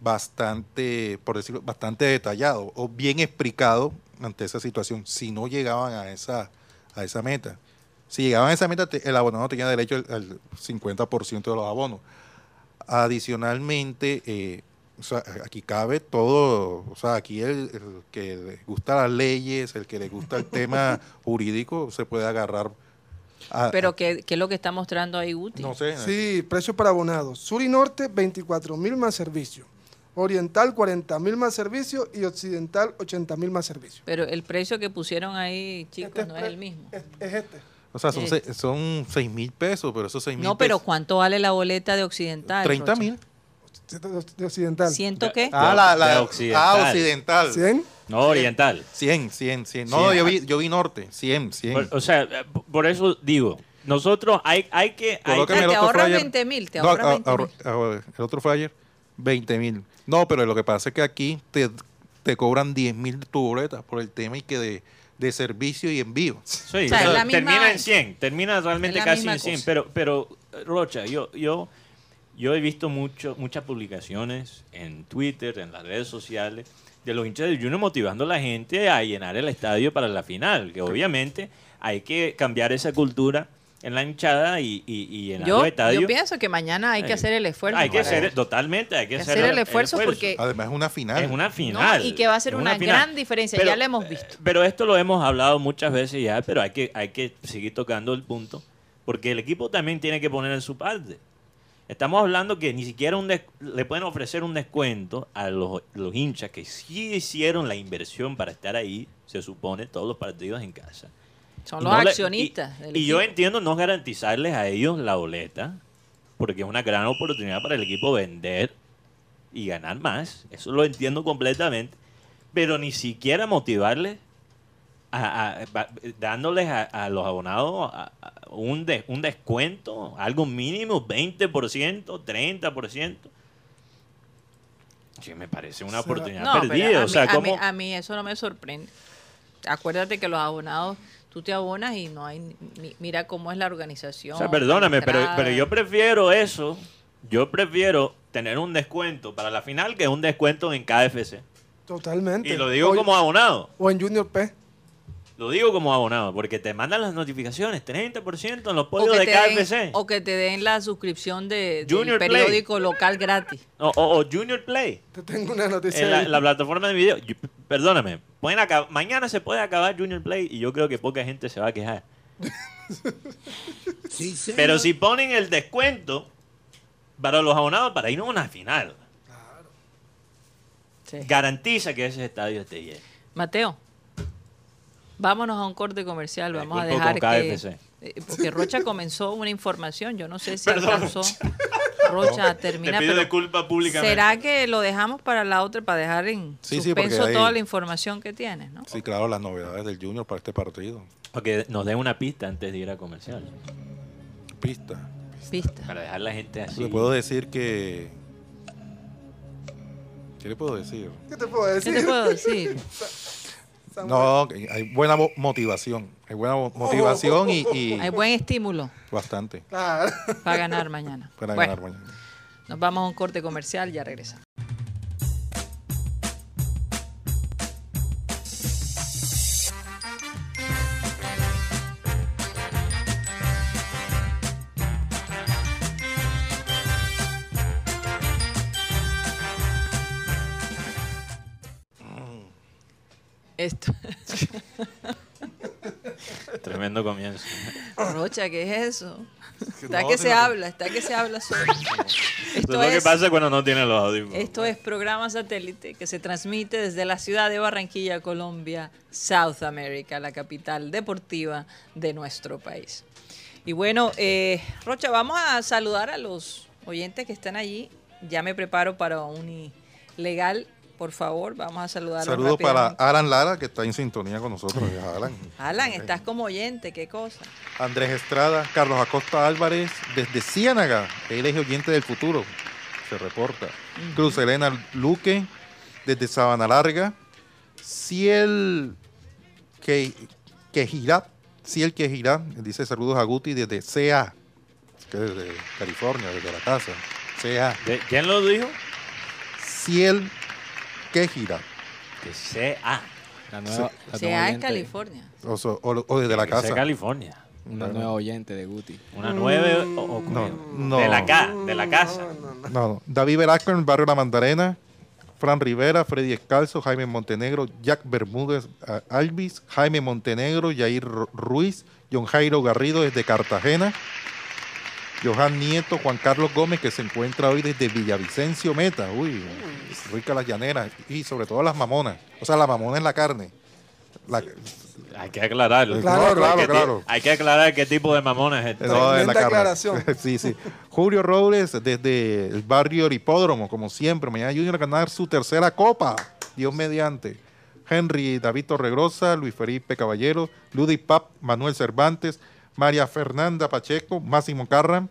bastante, por decirlo, bastante detallado o bien explicado ante esa situación si no llegaban a esa, a esa meta. Si llegaban a esa meta, el abonado tenía derecho al, al 50% de los abonos. Adicionalmente, eh, aquí cabe todo, o sea, aquí el, el que le gusta las leyes, el que le gusta el tema jurídico, se puede agarrar a... Pero ¿qué, qué es lo que está mostrando ahí Guti? no sé, Sí, precio para abonados. Sur y norte, 24.000 más servicio. Oriental, 40.000 más servicio. Y occidental, 80.000 más servicio. Pero el precio que pusieron ahí, chicos, Este no es el mismo. Es, es este. o sea, son, eh. se- son 6 mil pesos, pero esos 6 mil No, pero ¿cuánto vale la boleta de Occidental? 30 Rocha? mil. De occidental. ¿Ciento qué? Ah, la, la- de ah, occidental. occidental. 100. No, oriental. 100, 100, 100. No, Cien. yo vi, yo vi norte, 100, 100. Por- o sea, eh, por eso digo, nosotros hay, hay que... hay Ah, el te otro ahorras flyer. 20 mil, te No, ahorras a- 20 a- mil. a- el otro flyer, 20 mil. No, pero lo que pasa es que aquí te, te cobran 10 mil tu boleta por el tema y que de, de servicio y envío. Sí, O sea, o sea, la misma- termina en 100, termina realmente casi en 100, cosa. pero, pero Rocha, yo, yo, yo he visto mucho, muchas publicaciones en Twitter, en las redes sociales, de los hinchas del Junior motivando a la gente a llenar el estadio para la final, que obviamente hay que cambiar esa cultura en la hinchada y, y, y llenar Yo, los estadios. yo pienso que mañana hay que hacer el esfuerzo. Hay que hacer, totalmente, hay que Hay hacer, hacer el esfuerzo porque- Además, es una final. es una No, final. y que va a ser una, final. gran diferencia, Pero- ya lo hemos visto. Pero esto lo hemos hablado muchas veces ya, pero hay que, hay que seguir tocando el punto, porque el equipo también tiene que poner en su parte. Estamos hablando que ni siquiera un le pueden ofrecer un descuento a los, los hinchas que sí hicieron la inversión para estar ahí, se supone, todos los partidos en casa. Son Y los no accionistas. y- yo entiendo no garantizarles a ellos la boleta, porque es una gran oportunidad para el equipo vender y ganar más. Eso lo entiendo completamente. Pero ni siquiera motivarles, a- a- va- dándoles a, a los abonados a- a un, de- un descuento, algo mínimo, 20%, 30%. Sí, me parece una oportunidad No, perdida. a, o sea, mí, a mí- ¿cómo- a mí eso no me sorprende. Acuérdate que los abonados, tú te abonas y no hay. ni- mira cómo es la organización. O sea, perdóname, pero, pero yo prefiero eso. Yo prefiero tener un descuento para la final que un descuento en KFC. Totalmente. Y lo digo O- como abonado. O en Junior P. Lo digo como abonado, porque te mandan las notificaciones, 30% en los podios de den, KFC. o que te den la suscripción de, del Junior Play. periódico local gratis. O, o- o Junior Play. Te tengo una noticia. En la, plataforma de video. Yo- perdóname, pueden acab- mañana se puede acabar Junior Play y yo creo que poca gente se va a quejar. Pero si ponen el descuento para los abonados para ir a una final, Sí. garantiza que ese estadio esté lleno. Mateo, vámonos a un corte comercial. Me Vamos a dejar con que... KFC. eh, Porque Rocha comenzó una información. Yo no sé si Perdón, alcanzó. Rocha Te termina. pido pero disculpas públicamente. ¿Será que lo dejamos para la otra, para dejar en Sí, sí, suspenso hay- toda la información que tienes? ¿no? Sí, claro, las novedades del Junior para este partido. Porque nos den una pista antes de ir a comercial. Pista. Pista. Para dejar la gente así. Le puedo decir que. ¿Qué le puedo decir? ¿Qué te puedo ¿Qué decir? te puedo decir? Samuel. No, hay buena mo- motivación. Hay buena mo- motivación y, y Hay buen estímulo bastante Claro. para ganar mañana. para Bueno, ganar mañana. Nos vamos a un corte comercial, ya regresamos. Esto. Tremendo comienzo. Rocha, ¿qué es eso? Está No, que se habla, está que se habla solo. Esto es lo que es, pasa cuando no tienen los audífonos. esto es programa satélite que se transmite desde la ciudad de Barranquilla, Colombia, South America, la capital deportiva de nuestro país. Y bueno, eh, Rocha, vamos a saludar a los oyentes que están allí. Ya me preparo para un legal, por favor, vamos a saludarlos Saludos para. Alan Lara, que está en sintonía con nosotros. Alan. Alan, estás como oyente, qué cosa. Andrés Estrada, Carlos Acosta Álvarez, desde Ciénaga, él es oyente del futuro, se reporta. Cruz Elena Luque, desde Sabana Larga. Ciel que, Quejirá, Ciel Quejirá, dice saludos a Guti desde CA, que es desde California, desde la casa. CA. ¿De- ¿Quién lo dijo? Ciel Quejirá, Que sea. La nueva, la nueva en oyente- California. o, so- o- o desde la Que sea casa. California. Una nueva oyente de Guti. Una nueve o, o- No, no. de la ca, de la casa. No, no. David Velasco en el barrio La Mandarena, Fran Rivera, Freddy Escalzo, Jaime Montenegro, Jack Bermúdez ah, Alvis, Jaime Montenegro, Yair Ru- Ruiz, John Jairo Garrido desde Cartagena, Johan Nieto, Juan Carlos Gómez que se encuentra hoy desde Villavicencio Meta, uy, rica las llaneras y sobre todo las mamonas, o sea, la mamona es la carne. La- Hay que aclararlo. Claro, no, claro, Hay que- claro. Hay que aclarar qué tipo de mamón es este. No, en la aclaración. sí, sí. Julio Robles desde el barrio Hipódromo, como siempre. Mañana Junior a ganar su tercera copa. Dios mediante. Henry David Torregrosa, Luis Felipe Caballero, Ludi Pap, Manuel Cervantes, María Fernanda Pacheco, Máximo Carra.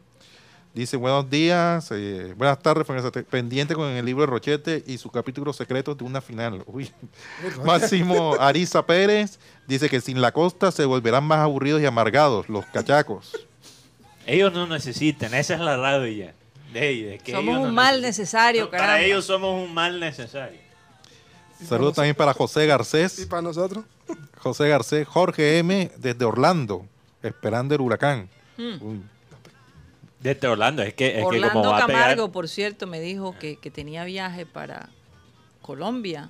Dice buenos días, eh, buenas tardes, Fernández, pendiente con el libro de Rochete y su capítulo secreto de una final. Uy. Máximo Ariza Pérez dice que sin la costa se volverán más aburridos y amargados los cachacos. Ellos no necesitan, esa es la rabia de que Somos ellos un no mal necesitan. necesario, Para caramba. ellos somos un mal necesario. Saludos también para José Y Garcés, para nosotros. José Garcés, Jorge M desde Orlando, esperando el huracán. Uy, Desde Orlando, es que, es que Orlando como va a pegar... Camargo, por cierto, me dijo que, que tenía viaje para Colombia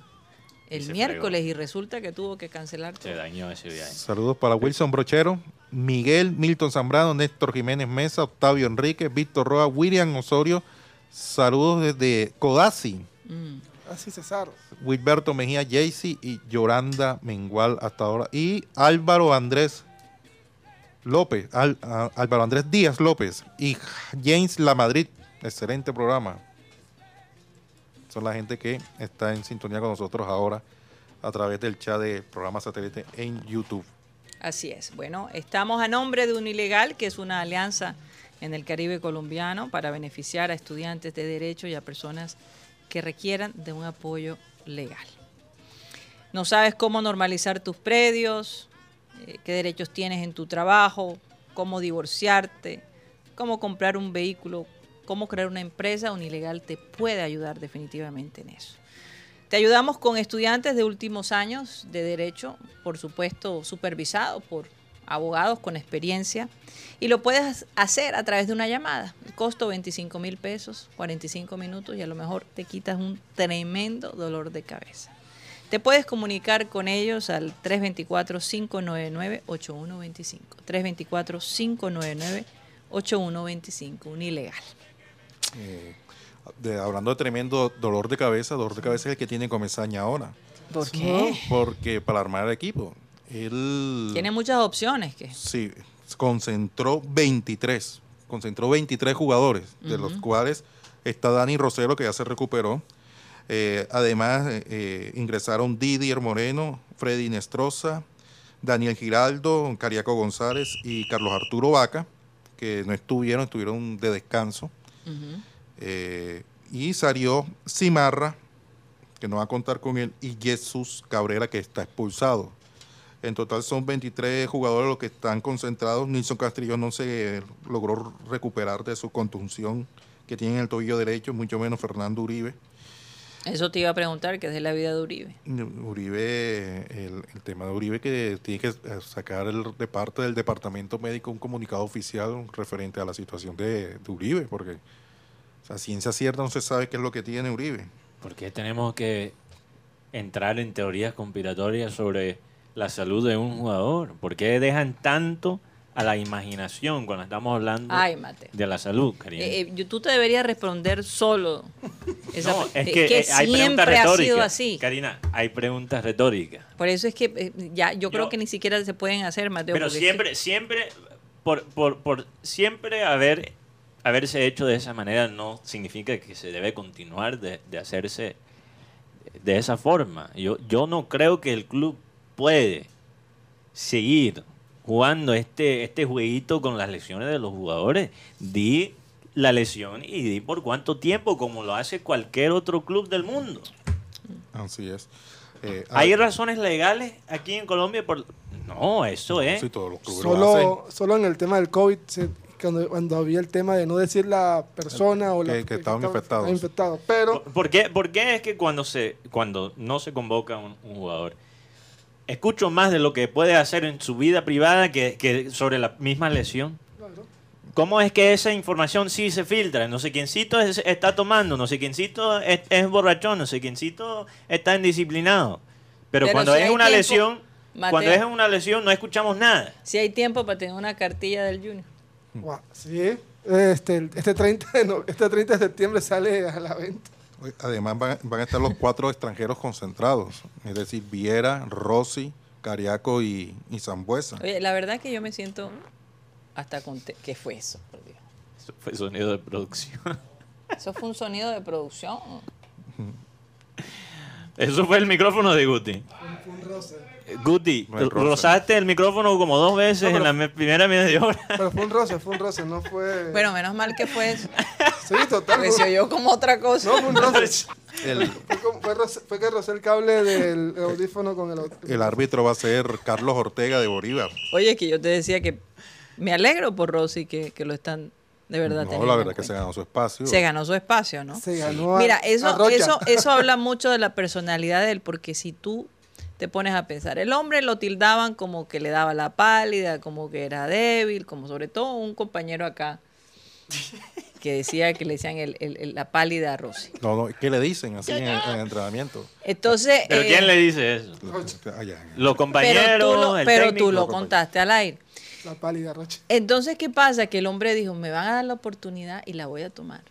el se miércoles y resulta que tuvo que cancelar Se todo. dañó ese viaje. Saludos para Wilson Brochero, Miguel Milton Zambrano, Néstor Jiménez Mesa, Octavio Enrique, Víctor Roa, William Osorio. Saludos desde Codazzi, Mm. Así César. Wilberto Mejía Jaycee y Yoranda Mengual hasta ahora. Y Álvaro Andrés López, Al- Álvaro Andrés Díaz López y James La Madrid. Excelente programa. Son la gente que está en sintonía con nosotros ahora a través del chat de programa satélite en YouTube. Así es. Bueno, estamos a nombre de Unilegal, que es una alianza en el Caribe colombiano para beneficiar a estudiantes de derecho y a personas que requieran de un apoyo legal. No sabes cómo normalizar tus predios, eh, qué derechos tienes en tu trabajo, cómo divorciarte, cómo comprar un vehículo cómo crear una empresa, Unilegal te puede ayudar definitivamente en eso. Te ayudamos con estudiantes de últimos años de derecho, por supuesto supervisado por abogados con experiencia, y lo puedes hacer a través de una llamada. Costo 25 mil pesos, 45 minutos y a lo mejor te quitas un tremendo dolor de cabeza. Te puedes comunicar con ellos al 324-599-8125. 324-599-8125, un ilegal. Eh, de- hablando de tremendo dolor de cabeza, dolor de cabeza es el que tiene Comesaña ahora. ¿Por qué? Porque para armar el equipo, él Tiene muchas opciones. que sí, concentró 23, concentró 23 jugadores, de los cuales está Dani Rosero, que ya se recuperó. Eh, además, eh, eh, ingresaron Didier Moreno, Freddy Nestroza, Daniel Giraldo, Cariaco González y Carlos Arturo Vaca, que no estuvieron, estuvieron de descanso. Eh, y salió Cimarra, que no va a contar con él, y Jesús Cabrera, que está expulsado. En total son 23 jugadores los que están concentrados. Nilson Castillo no se logró recuperar de su contunción que tiene en el tobillo derecho, mucho menos Fernando Uribe. Eso te iba a preguntar, que es de la vida de Uribe. Uribe, el, el tema de Uribe que tiene que eh, sacar el, de parte del departamento médico un comunicado oficial referente a la situación de, de Uribe, porque o sea, ciencia cierta no se sabe qué es lo que tiene Uribe. ¿Por qué tenemos que entrar en teorías conspiratorias sobre la salud de un jugador? ¿Por qué dejan tanto a la imaginación cuando estamos hablando Ay, de la salud, Karina? Eh, eh, tú te deberías responder solo. Esa no, es eh, que, eh, hay preguntas siempre ha retóricas. sido así. Karina, hay preguntas retóricas. Por eso es que eh, ya yo creo que ni siquiera se pueden hacer, Mateo. Pero es que- siempre, siempre, por, por, por siempre haber, haberse hecho de esa manera no significa que se debe continuar de, de hacerse de esa forma. Yo, yo no creo que el club puede seguir jugando este, este jueguito con las lesiones de los jugadores. Di la lesión y di por cuánto tiempo, como lo hace cualquier otro club del mundo. Así es. Eh, ¿Hay ah, razones legales aquí en Colombia? por No, eso es. sí, todos los clubes lo hacen. Solo, solo en el tema del COVID, se- cuando, cuando había el tema de no decir la persona o la Que- que estaban estaba- infectados. infectados. Pero ¿Por, por qué, por qué es que cuando, se, cuando no se convoca un, un jugador, escucho más de lo que puede hacer en su vida privada que, que sobre la misma lesión? ¿Cómo es que esa información sí se filtra? No sé quiéncito es- está tomando, no sé quiéncito es, es borrachón, no sé quiéncito está indisciplinado. Pero, Pero cuando si es una tiempo, lesión, Mateo. cuando es una lesión no escuchamos nada. Si hay tiempo para tener una cartilla del Junior. Sí, este, este, 30 de no- este 30 de septiembre sale a la venta. Además van, van a estar los cuatro extranjeros concentrados, es decir, Viera, Rossi, Cariaco y, y Zambuesa. Oye, la verdad que yo me siento hasta con ¿Qué fue eso? por Dios? Eso fue sonido de producción. Eso fue un sonido de producción. Eso fue el micrófono de Guti. Guti, No es roce. rozaste el micrófono como dos veces en la me- primera media hora. Pero fue un roce, fue un roce, no fue. Bueno, menos mal que fue eso. sí, total. Porque se fue- oyó como otra cosa. No, fue un roce. El, Fue, como- fue roce- fue que rocé el cable del audífono con el audífono. el árbitro va a ser Carlos Ortega de Bolívar. Oye, que yo te decía que me alegro por Rosy que, que lo están de verdad No, teniendo la en verdad que se cuenta. ganó su espacio. Se ganó su espacio, ¿no? Se ganó a- Mira, a eso, Rocha. eso, eso habla mucho de la personalidad de él, porque si tú te pones a pensar, el hombre lo tildaban como que le daba la pálida, como que era débil, como sobre todo un compañero acá que decía que le decían el- el- el- la pálida a Rosy. No, no, ¿qué le dicen así en el, en entrenamiento? Entonces, ¿Pero eh, quién le dice eso? Allá. Los compañeros, pero tú lo, el pero técnico. tú lo contaste al aire. La pálida Rocha. Entonces, ¿qué pasa? Que el hombre dijo, me van a dar la oportunidad y la voy a tomar.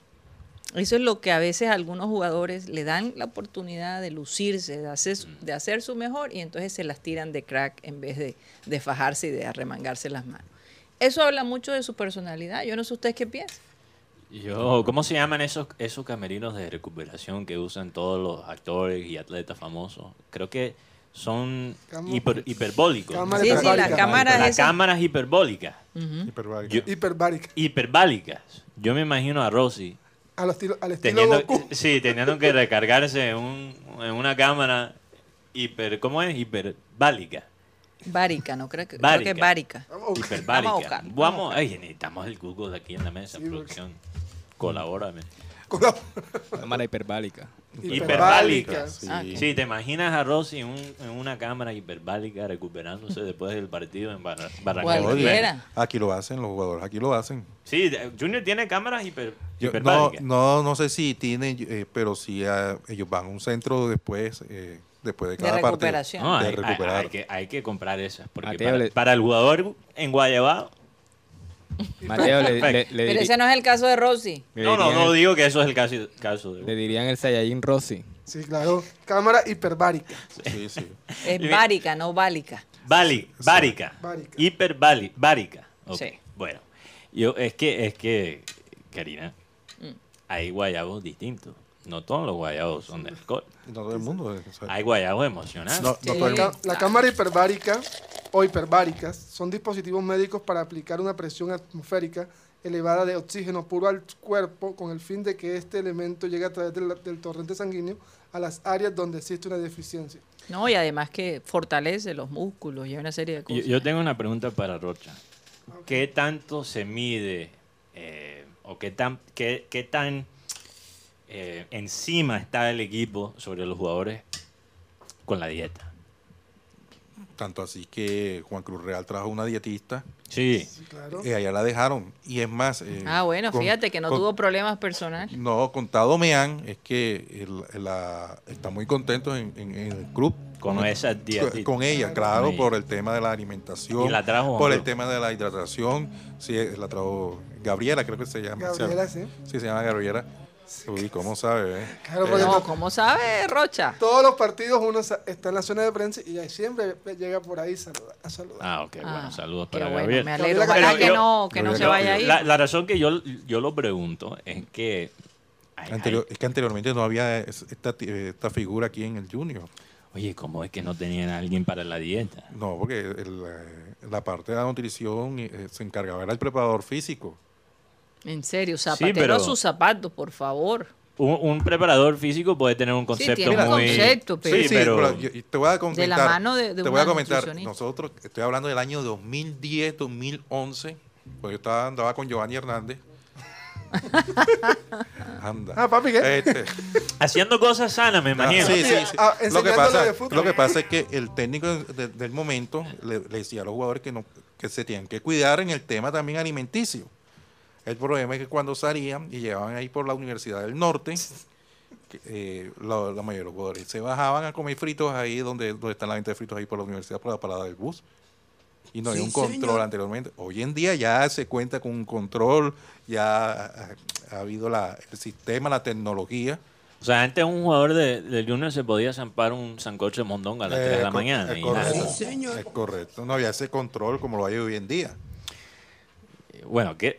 Eso es lo que a veces algunos jugadores le dan la oportunidad de lucirse, de hacer, su- de hacer su mejor y entonces se las tiran de crack en vez de, de fajarse y de arremangarse las manos. Eso habla mucho de su personalidad. Yo no sé ustedes qué piensan. Yo, ¿Cómo se llaman esos, esos camerinos de recuperación que usan todos los actores y atletas famosos? Creo que son hiper- hiperbólicos. Cámara Sí, sí, Las cámaras hiperbólicas. Hiperbárica. Yo- Hiperbárica. hiperbálicas. Yo me imagino a Rosy Al estilo, al estilo teniendo, Goku. sí, teniendo que recargarse en, un- en una cámara hiper, ¿cómo es? Hiperbálica. Bárica, ¿no? Creo que, creo Bárica. que es bárica. Vamos a buscar. Hiperbálica. Vamos a buscar, Vamos, ay, necesitamos el Google aquí en la mesa, Sí, porque- producción. Colabórame. Con Cámara hiperbálica. Hiperbálica. Sí. Ah. Sí, te imaginas a Rossi en, un- en una cámara hiperbálica recuperándose después del partido en Bar- Barranquilla. Aquí lo hacen, los jugadores, aquí lo hacen. Sí, Junior tiene cámaras hiper, Yo- no, no, no sé si tienen, eh, pero sí ah, ellos van a un centro después, eh, después de De cada partido. recuperación. No, de hay, hay- recuperar. hay que, hay que comprar esas. Porque para, para el jugador en Guayabao. Mateo, le, le- le Pero ese no es el caso de Rossi. le No, no, no el- digo que eso es el caso, caso Le de. dirían el Saiyajin Rossi. Sí, claro. Cámara hiperbárica. Sí, sí. Es bárica, no bálica. Bali, bárica. Bárica. Hiperbálica. Bárica. Ok, Sí. Bueno, yo, es que, es que, Karina, Mm. hay guayabos distintos. No todos los guayabos son de alcohol. No todo el mundo. Hay guayabos emocionales. no, no Sí. todo el Ca- mundo. La cámara hiperbárica o hiperbáricas son dispositivos médicos para aplicar una presión atmosférica elevada de oxígeno puro al cuerpo con el fin de que este elemento llegue a través del, del torrente sanguíneo a las áreas donde existe una deficiencia. No, y además que fortalece los músculos y hay una serie de Yo, cosas. yo tengo una pregunta para Rocha. ¿Qué tanto se mide eh, o qué tan, qué, qué tan eh, encima está el equipo sobre los jugadores con la dieta? Tanto así que Juan Cruz Real trajo una dietista Sí. Sí, claro. y allá la dejaron. Y es más. eh, ah, bueno, con- fíjate que no con- tuvo problemas personales. No, contado Mean es que el- la, está muy contento en, en- en el club. Con esa dietista. con ella, claro, ella. por el tema de la alimentación. Y la trajo Por el Cruz. tema de la hidratación. Sí, la trajo Gabriela, creo que se llama. Gabriela, sí. Sí, se llama Gabriela. Uy, ¿cómo sabe? eh? Claro, porque No, ¿cómo sabe Rocha? todos los partidos uno está en la zona de prensa y ahí siempre llega por ahí saluda- a saludar. Ah, ok, Ah, bueno, saludos qué para bueno, Gabriel. me alegro. Gabriela, Ojalá pero que yo- no, que no se vaya a ir. La, la razón que yo, yo lo pregunto es que... hay- Anterior- es que anteriormente no había es- esta, ti- esta figura aquí en el Junior. oye, ¿cómo es que no tenían a alguien para la dieta? No, porque el, eh, la parte de la nutrición eh, se encargaba era el preparador físico. En serio, zapatero pero- a sus zapatos, por favor. Un, un preparador físico puede tener un concepto tiene un muy... concepto, pero- Sí, pero... yo- yo te voy a comentar. De la mano de- de te voy a comentar. Nosotros, estoy hablando del año 2010, 2011, pues yo estaba, andaba con Giovanni Hernández. Anda. Ah, papi, ¿qué? Este, Haciendo cosas sanas, me imagino. Ah, sí, sí, sí. Ah, Lo, que pasa, lo que pasa es que el técnico de- del momento le, le decía a los jugadores que, no, que se tienen que cuidar en el tema también alimenticio. El problema es que cuando salían y llegaban ahí por la Universidad del Norte, eh, la, la mayoría de los jugadores se bajaban a comer fritos ahí donde, donde están la venta de fritos ahí por la universidad, por la parada del bus. Y no había Sí, un control señor. anteriormente. Hoy en día ya se cuenta con un control, ya ha, ha habido la, el sistema, la tecnología. O sea, antes un jugador de, del Junior se podía zampar un sancocho de mondonga a las 3 de Eh, la mañana. Es y nada. correcto, es correcto. No había ese control como lo hay hoy en día. Bueno, que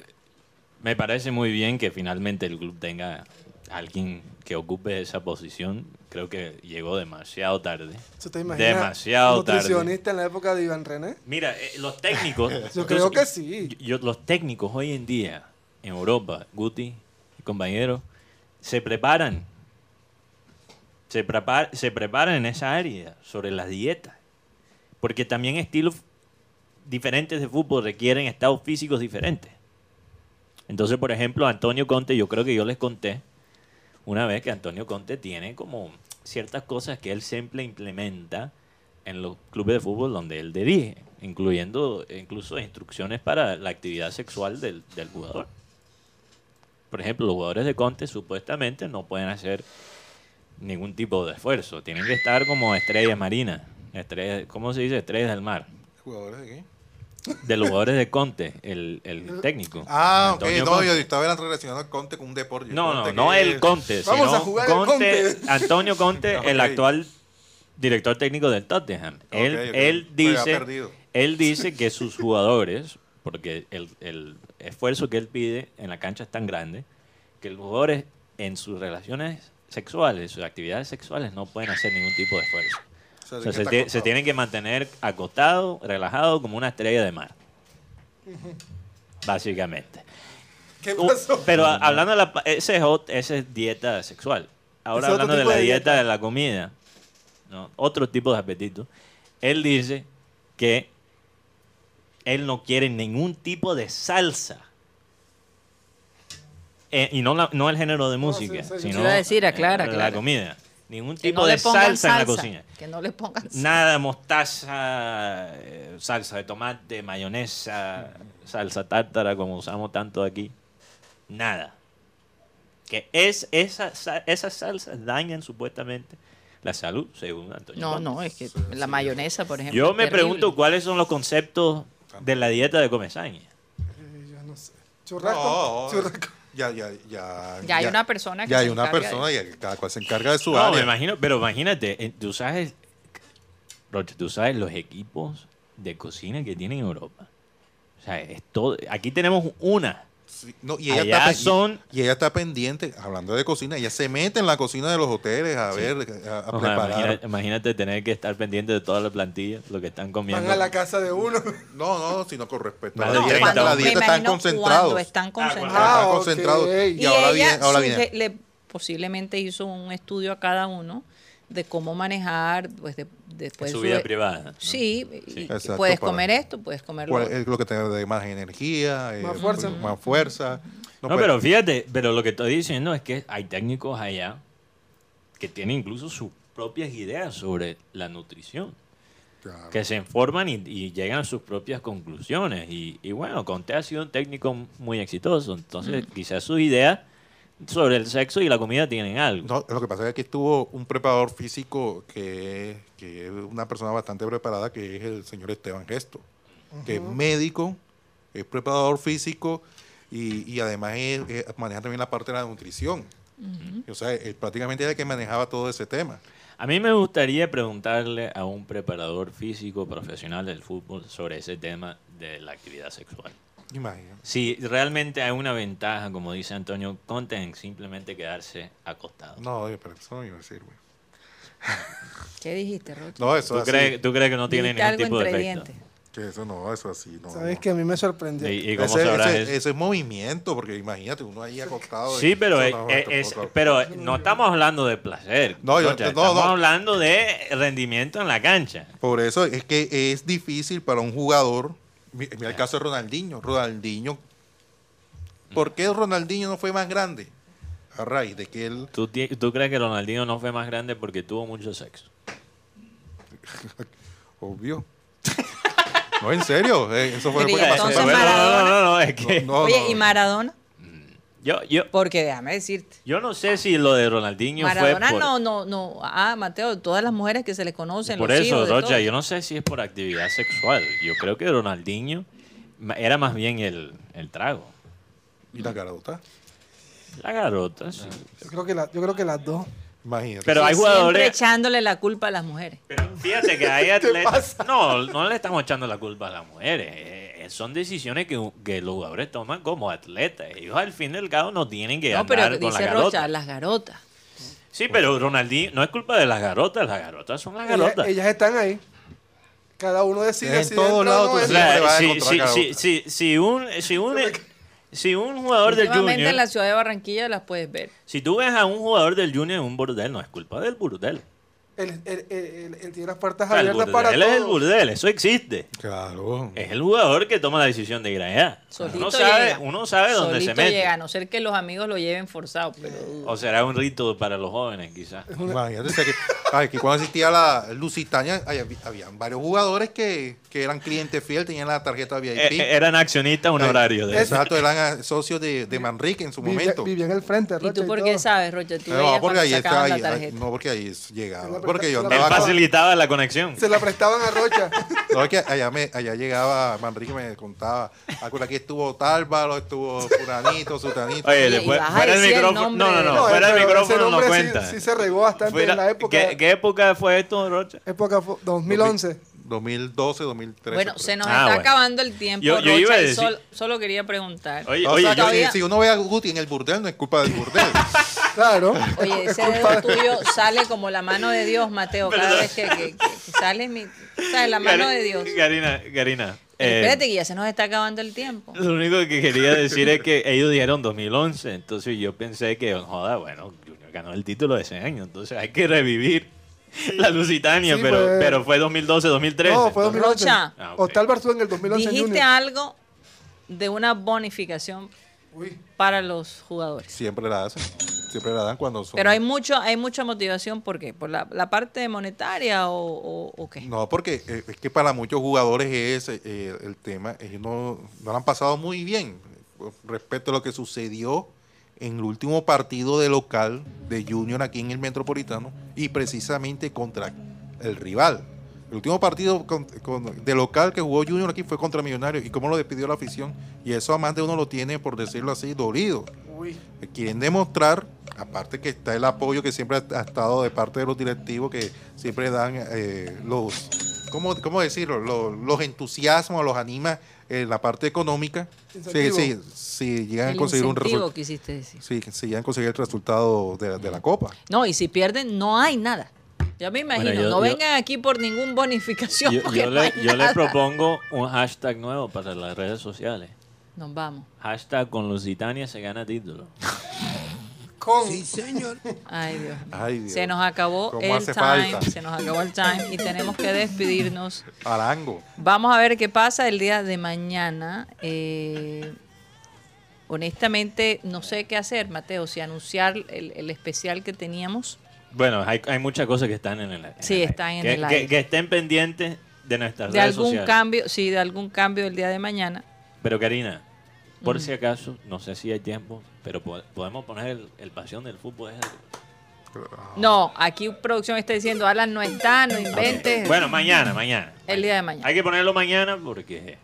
me parece muy bien que finalmente el club tenga alguien que ocupe esa posición. Creo que llegó demasiado tarde. ¿Se te Demasiado tarde. nutricionista en la época de Iván René? Mira, eh, los técnicos. Yo creo que sí. yo- los técnicos hoy en día en Europa, Guti y compañeros, se preparan. Se, prepar- se preparan en esa área sobre las dietas. Porque también estilos diferentes de fútbol requieren estados físicos diferentes. Entonces, por ejemplo, Antonio Conte, yo creo que yo les conté una vez que Antonio Conte tiene como ciertas cosas que él siempre implementa en los clubes de fútbol donde él dirige, incluyendo incluso instrucciones para la actividad sexual del, jugador. Por ejemplo, los jugadores de Conte supuestamente no pueden hacer ningún tipo de esfuerzo, tienen que estar como estrellas marinas, estrellas, ¿cómo se dice? Estrellas del mar. ¿Jugadores de qué? De los jugadores de Conte, el, el técnico. Ah, ok. Antonio No, Conte. yo estaba relacionando el Conte con un deporte. No, no, no que- el Conte, Vamos sino a jugar el Conte. Antonio Conte, el Ok. actual director técnico del Tottenham. él, Ok, ok. él dice, él dice que sus jugadores, porque el, el esfuerzo que él pide en la cancha es tan grande, que los jugadores en sus relaciones sexuales, sus actividades sexuales, no pueden hacer ningún tipo de esfuerzo. O sea, se, acostado. tienen que mantener acostados, relajados, como una estrella de mar. Básicamente. ¿Qué Uh, pasó? Pero a- hablando de la... Ese es, ot- ese es dieta sexual. Ahora hablando de la de dieta dieta. de la comida, ¿no? otro tipo de apetito, él dice que él no quiere ningún tipo de salsa eh, y no, la- no el género de música, sí, sí, sino Iba a decir, aclara, la comida. Ningún tipo no de salsa, en la cocina. Que no le pongan salsa. Nada mostaza, eh, salsa de tomate, mayonesa, salsa tártara como usamos tanto aquí. Nada. Que es esa, sa- esas salsas dañan supuestamente la salud, según Antonio. No, no, es que la mayonesa, por ejemplo. Yo me terrible. pregunto cuáles son los conceptos de la dieta de Comesaña. Eh, yo no sé. Churrasco. Churrasco. Ya, ya, ya. Ya hay una persona que Ya se hay una encarga de persona y cada cual se encarga de su No, me área. imagino, pero imagínate, eh, tú sabes, Roche, tú sabes los equipos de cocina que tienen en Europa. O sea, es todo, aquí tenemos una. Sí, no, y, ella Allá está, pe- y- son- y ella está pendiente, hablando de cocina, ella se mete en la cocina de los hoteles a ver, a, a O sea, preparar. imagínate tener que estar pendiente de toda la plantilla, lo que están comiendo. Van a la casa de uno. No, no, sino con respecto a Más la dieta. la dieta me están imagino concentrados. Están concentrados. Ah, están concentrados. Y Y, ahora ella ahora le, posiblemente hizo un estudio a cada uno de cómo manejar pues de- después su de vida privada. ¿no? Sí, y- Sí. Exacto, puedes comer esto, puedes comer lo es lo que te da más energía, eh, Más fuerza. más fuerza. No, pero fíjate, pero lo que estoy diciendo es que hay técnicos allá que tienen incluso sus propias ideas sobre la nutrición. Claro. que se informan y, y llegan a sus propias conclusiones. Y, y bueno, Conte ha sido un técnico muy exitoso, entonces quizás sus ideas sobre el sexo y la comida tienen algo. No, lo que pasa es que aquí estuvo un preparador físico que, que es una persona bastante preparada, que es el señor Esteban Gesto, que es médico, es preparador físico y, y además es- es- maneja también la parte de la nutrición. O sea, él prácticamente era el que manejaba todo ese tema. A mí me gustaría preguntarle a un preparador físico profesional del fútbol sobre ese tema de la actividad sexual. Imagínate. Si realmente hay una ventaja, como dice Antonio Conte, en simplemente quedarse acostado. No, oye, pero eso no iba a decir, güey. ¿Qué dijiste, Rocha? No, eso ¿Tú, así. crees, ¿Tú crees que no tiene ningún tipo de efecto? Que eso no, eso así. No, Sabes no. que a mí me sorprendió. ¿Y, y cómo ese, sabrás ese- eso? ese es movimiento, porque imagínate, uno ahí acostado. Sí, pero, es- pero no estamos hablando de placer. No, yo- Rocha, no, estamos no. hablando de rendimiento en la cancha. Por eso es que es difícil para un jugador. Mi- Mira el caso de Ronaldinho. Ronaldinho. ¿Por qué Ronaldinho no fue más grande? A raíz de que él. ¿Tú, crees que Ronaldinho no fue más grande porque tuvo mucho sexo? Obvio. no, en serio. eh, Eso fue lo que pasó. no, no, no, no, es que No, Oye, no. ¿y Maradona? Yo, yo, Porque déjame decirte. yo no sé si lo de Ronaldinho Maradona fue por, no, no, no. Ah, Mateo, todas las mujeres que se le conocen, por los eso, hijos, Rocha, yo no sé si es por actividad sexual. Yo creo que Ronaldinho era más bien el, el trago. Y la garota. La garota, sí. Yo creo que, la- yo creo que las dos. Imagínate. Pero hay Siempre jugadores... echándole la culpa a las mujeres. Pero fíjate que hay atletas. No, no le estamos echando la culpa a las mujeres. Eh, son decisiones que, que los jugadores toman como atletas. Ellos al fin del cabo no tienen que No, andar pero con la dice garota. Rocha, las garotas. Sí, pero Ronaldinho no es culpa de las garotas. Las garotas son las garotas. ellas están ahí. Cada uno decide En si todos lados un, si, un, si un jugador del Últimamente en Junior... la ciudad de Barranquilla las puedes ver. Si tú ves a un jugador del Junior en un burdel, no es culpa del burdel. Él, él- él- él- él tiene las puertas O sea, el abiertas para burdel es el burdel, eso existe. Claro. Es el jugador que toma la decisión de ir allá. Solito Uno sabe, llega. uno sabe dónde se Solito mete. llega, a no ser que los amigos lo lleven forzado. Pero O será un rito para los jóvenes, quizás. Imagínate, o sea, que, ay, que cuando existía la Lusitania, habían varios jugadores que, que eran clientes fieles, tenían la tarjeta VIP. Eh, eh, eran accionistas honorarios de eso. Exacto, eran eh, socios de, de Manrique en su Vivía, momento. vivía en el frente, ¿Y Rocha, tú por qué sabes, Rocha? Tú No, porque ahí tarjeta. no, porque ahí llegaba. Porque yo presta- Él andaba con, facilitaba la conexión. Se la prestaban a Rocha. no, es que allá, me, allá llegaba Manrique me contaba, ah, aquí estuvo Tálvaro, estuvo Furanito, Sutanito. Oye, y después, a fuera el micrófono. No, no, de- no, No, fuera del pero micrófono ese no nombre sí- cuenta. Sí, se regó bastante Fuera- en la época. ¿qué, qué época fue esto, Rocha? Época fue 2011. 2012, 2013. Bueno, se nos Ah, está bueno. acabando el tiempo, Yo- yo Rocha, iba a decir- sol- solo quería preguntar. Oye, O oye, sea, yo- yo- todavía- si, uno ve a Guti en el burdel, no es culpa del burdel. Claro. Oye, ese dedo tuyo sale como la mano de Dios, Mateo, cada vez que, que- que- que sale mi... ¿Sabes? La mano de Dios. Karina, Karina. eh, Espérate que ya se nos está acabando el tiempo. Lo único que quería decir es que ellos dijeron 2011, entonces yo pensé que, joda, bueno, Junior ganó el título de ese año, entonces hay que revivir la Lusitania, Sí, pero, fue- pero fue 2012, 2013. No, fue entonces- 2011. Rocha. Ah, ok. Octálvaro estuvo en el 2011 en Dijiste algo de una bonificación Uy, para los jugadores. Siempre la hacen. Siempre la dan cuando son. Pero hay mucho, hay mucha motivación, ¿por qué? ¿Por la, la parte monetaria o, o- o qué? No, porque eh, es que para muchos jugadores es eh, el tema, ellos no, no lo han pasado muy bien respecto a lo que sucedió en el último partido de local de Junior aquí en el Metropolitano y precisamente contra el rival. El último partido con- con- de local que jugó Junior aquí fue contra Millonarios y cómo lo despidió la afición. Y eso a más de uno lo tiene, por decirlo así, dolido. uy. quieren demostrar, aparte que está el apoyo que siempre ha ha estado de parte de los directivos, que siempre dan eh, los, ¿cómo, cómo decirlo? Los, los entusiasmos, los anima en la parte económica. Sí, sí, sí, llegan a El conseguir un resultado. quisiste decir. Sí, si llegan a conseguir el resultado de, de la Copa. No, y si pierden, no hay nada. Ya me imagino, Bueno, yo- no yo- vengan aquí por ningún bonificación. Yo, yo no le, yo le propongo un hashtag nuevo para las redes sociales. Nos vamos. Hashtag con Lusitania se gana título. Con. Ay, Dios. Ay, Dios. Se nos acabó ¿Cómo el time, falta? se nos acabó el time y tenemos que despedirnos. Arango. Vamos a ver qué pasa el día de mañana. Eh, honestamente, no sé qué hacer, Mateo, si anunciar el, el especial que teníamos. Bueno, hay, hay muchas cosas que están en el aire. Sí, están en el que- aire. que estén pendientes de nuestras De redes algún sociales. cambio, sí, de algún cambio el día de mañana. Pero Karina, por si acaso, no sé si hay tiempo, pero po- podemos poner el, el pasión del fútbol. es. No, aquí producción está diciendo, Alan no está, no inventes. Bueno, mañana, mañana. El día de mañana. Hay que ponerlo mañana porque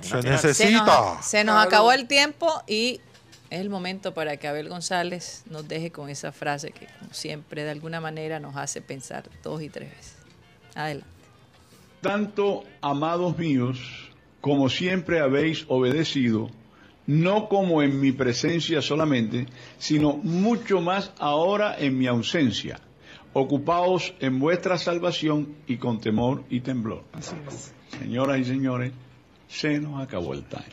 Se necesita. Se nos, se nos Claro. acabó el tiempo y es el momento para que Abel González nos deje con esa frase que, como siempre, de alguna manera nos hace pensar dos y tres veces. Adelante. Tanto, amados míos, como siempre habéis obedecido, no como en mi presencia solamente, sino mucho más ahora en mi ausencia. Ocupaos en vuestra salvación y con temor y temblor. Señoras y señores, se nos acabó el time.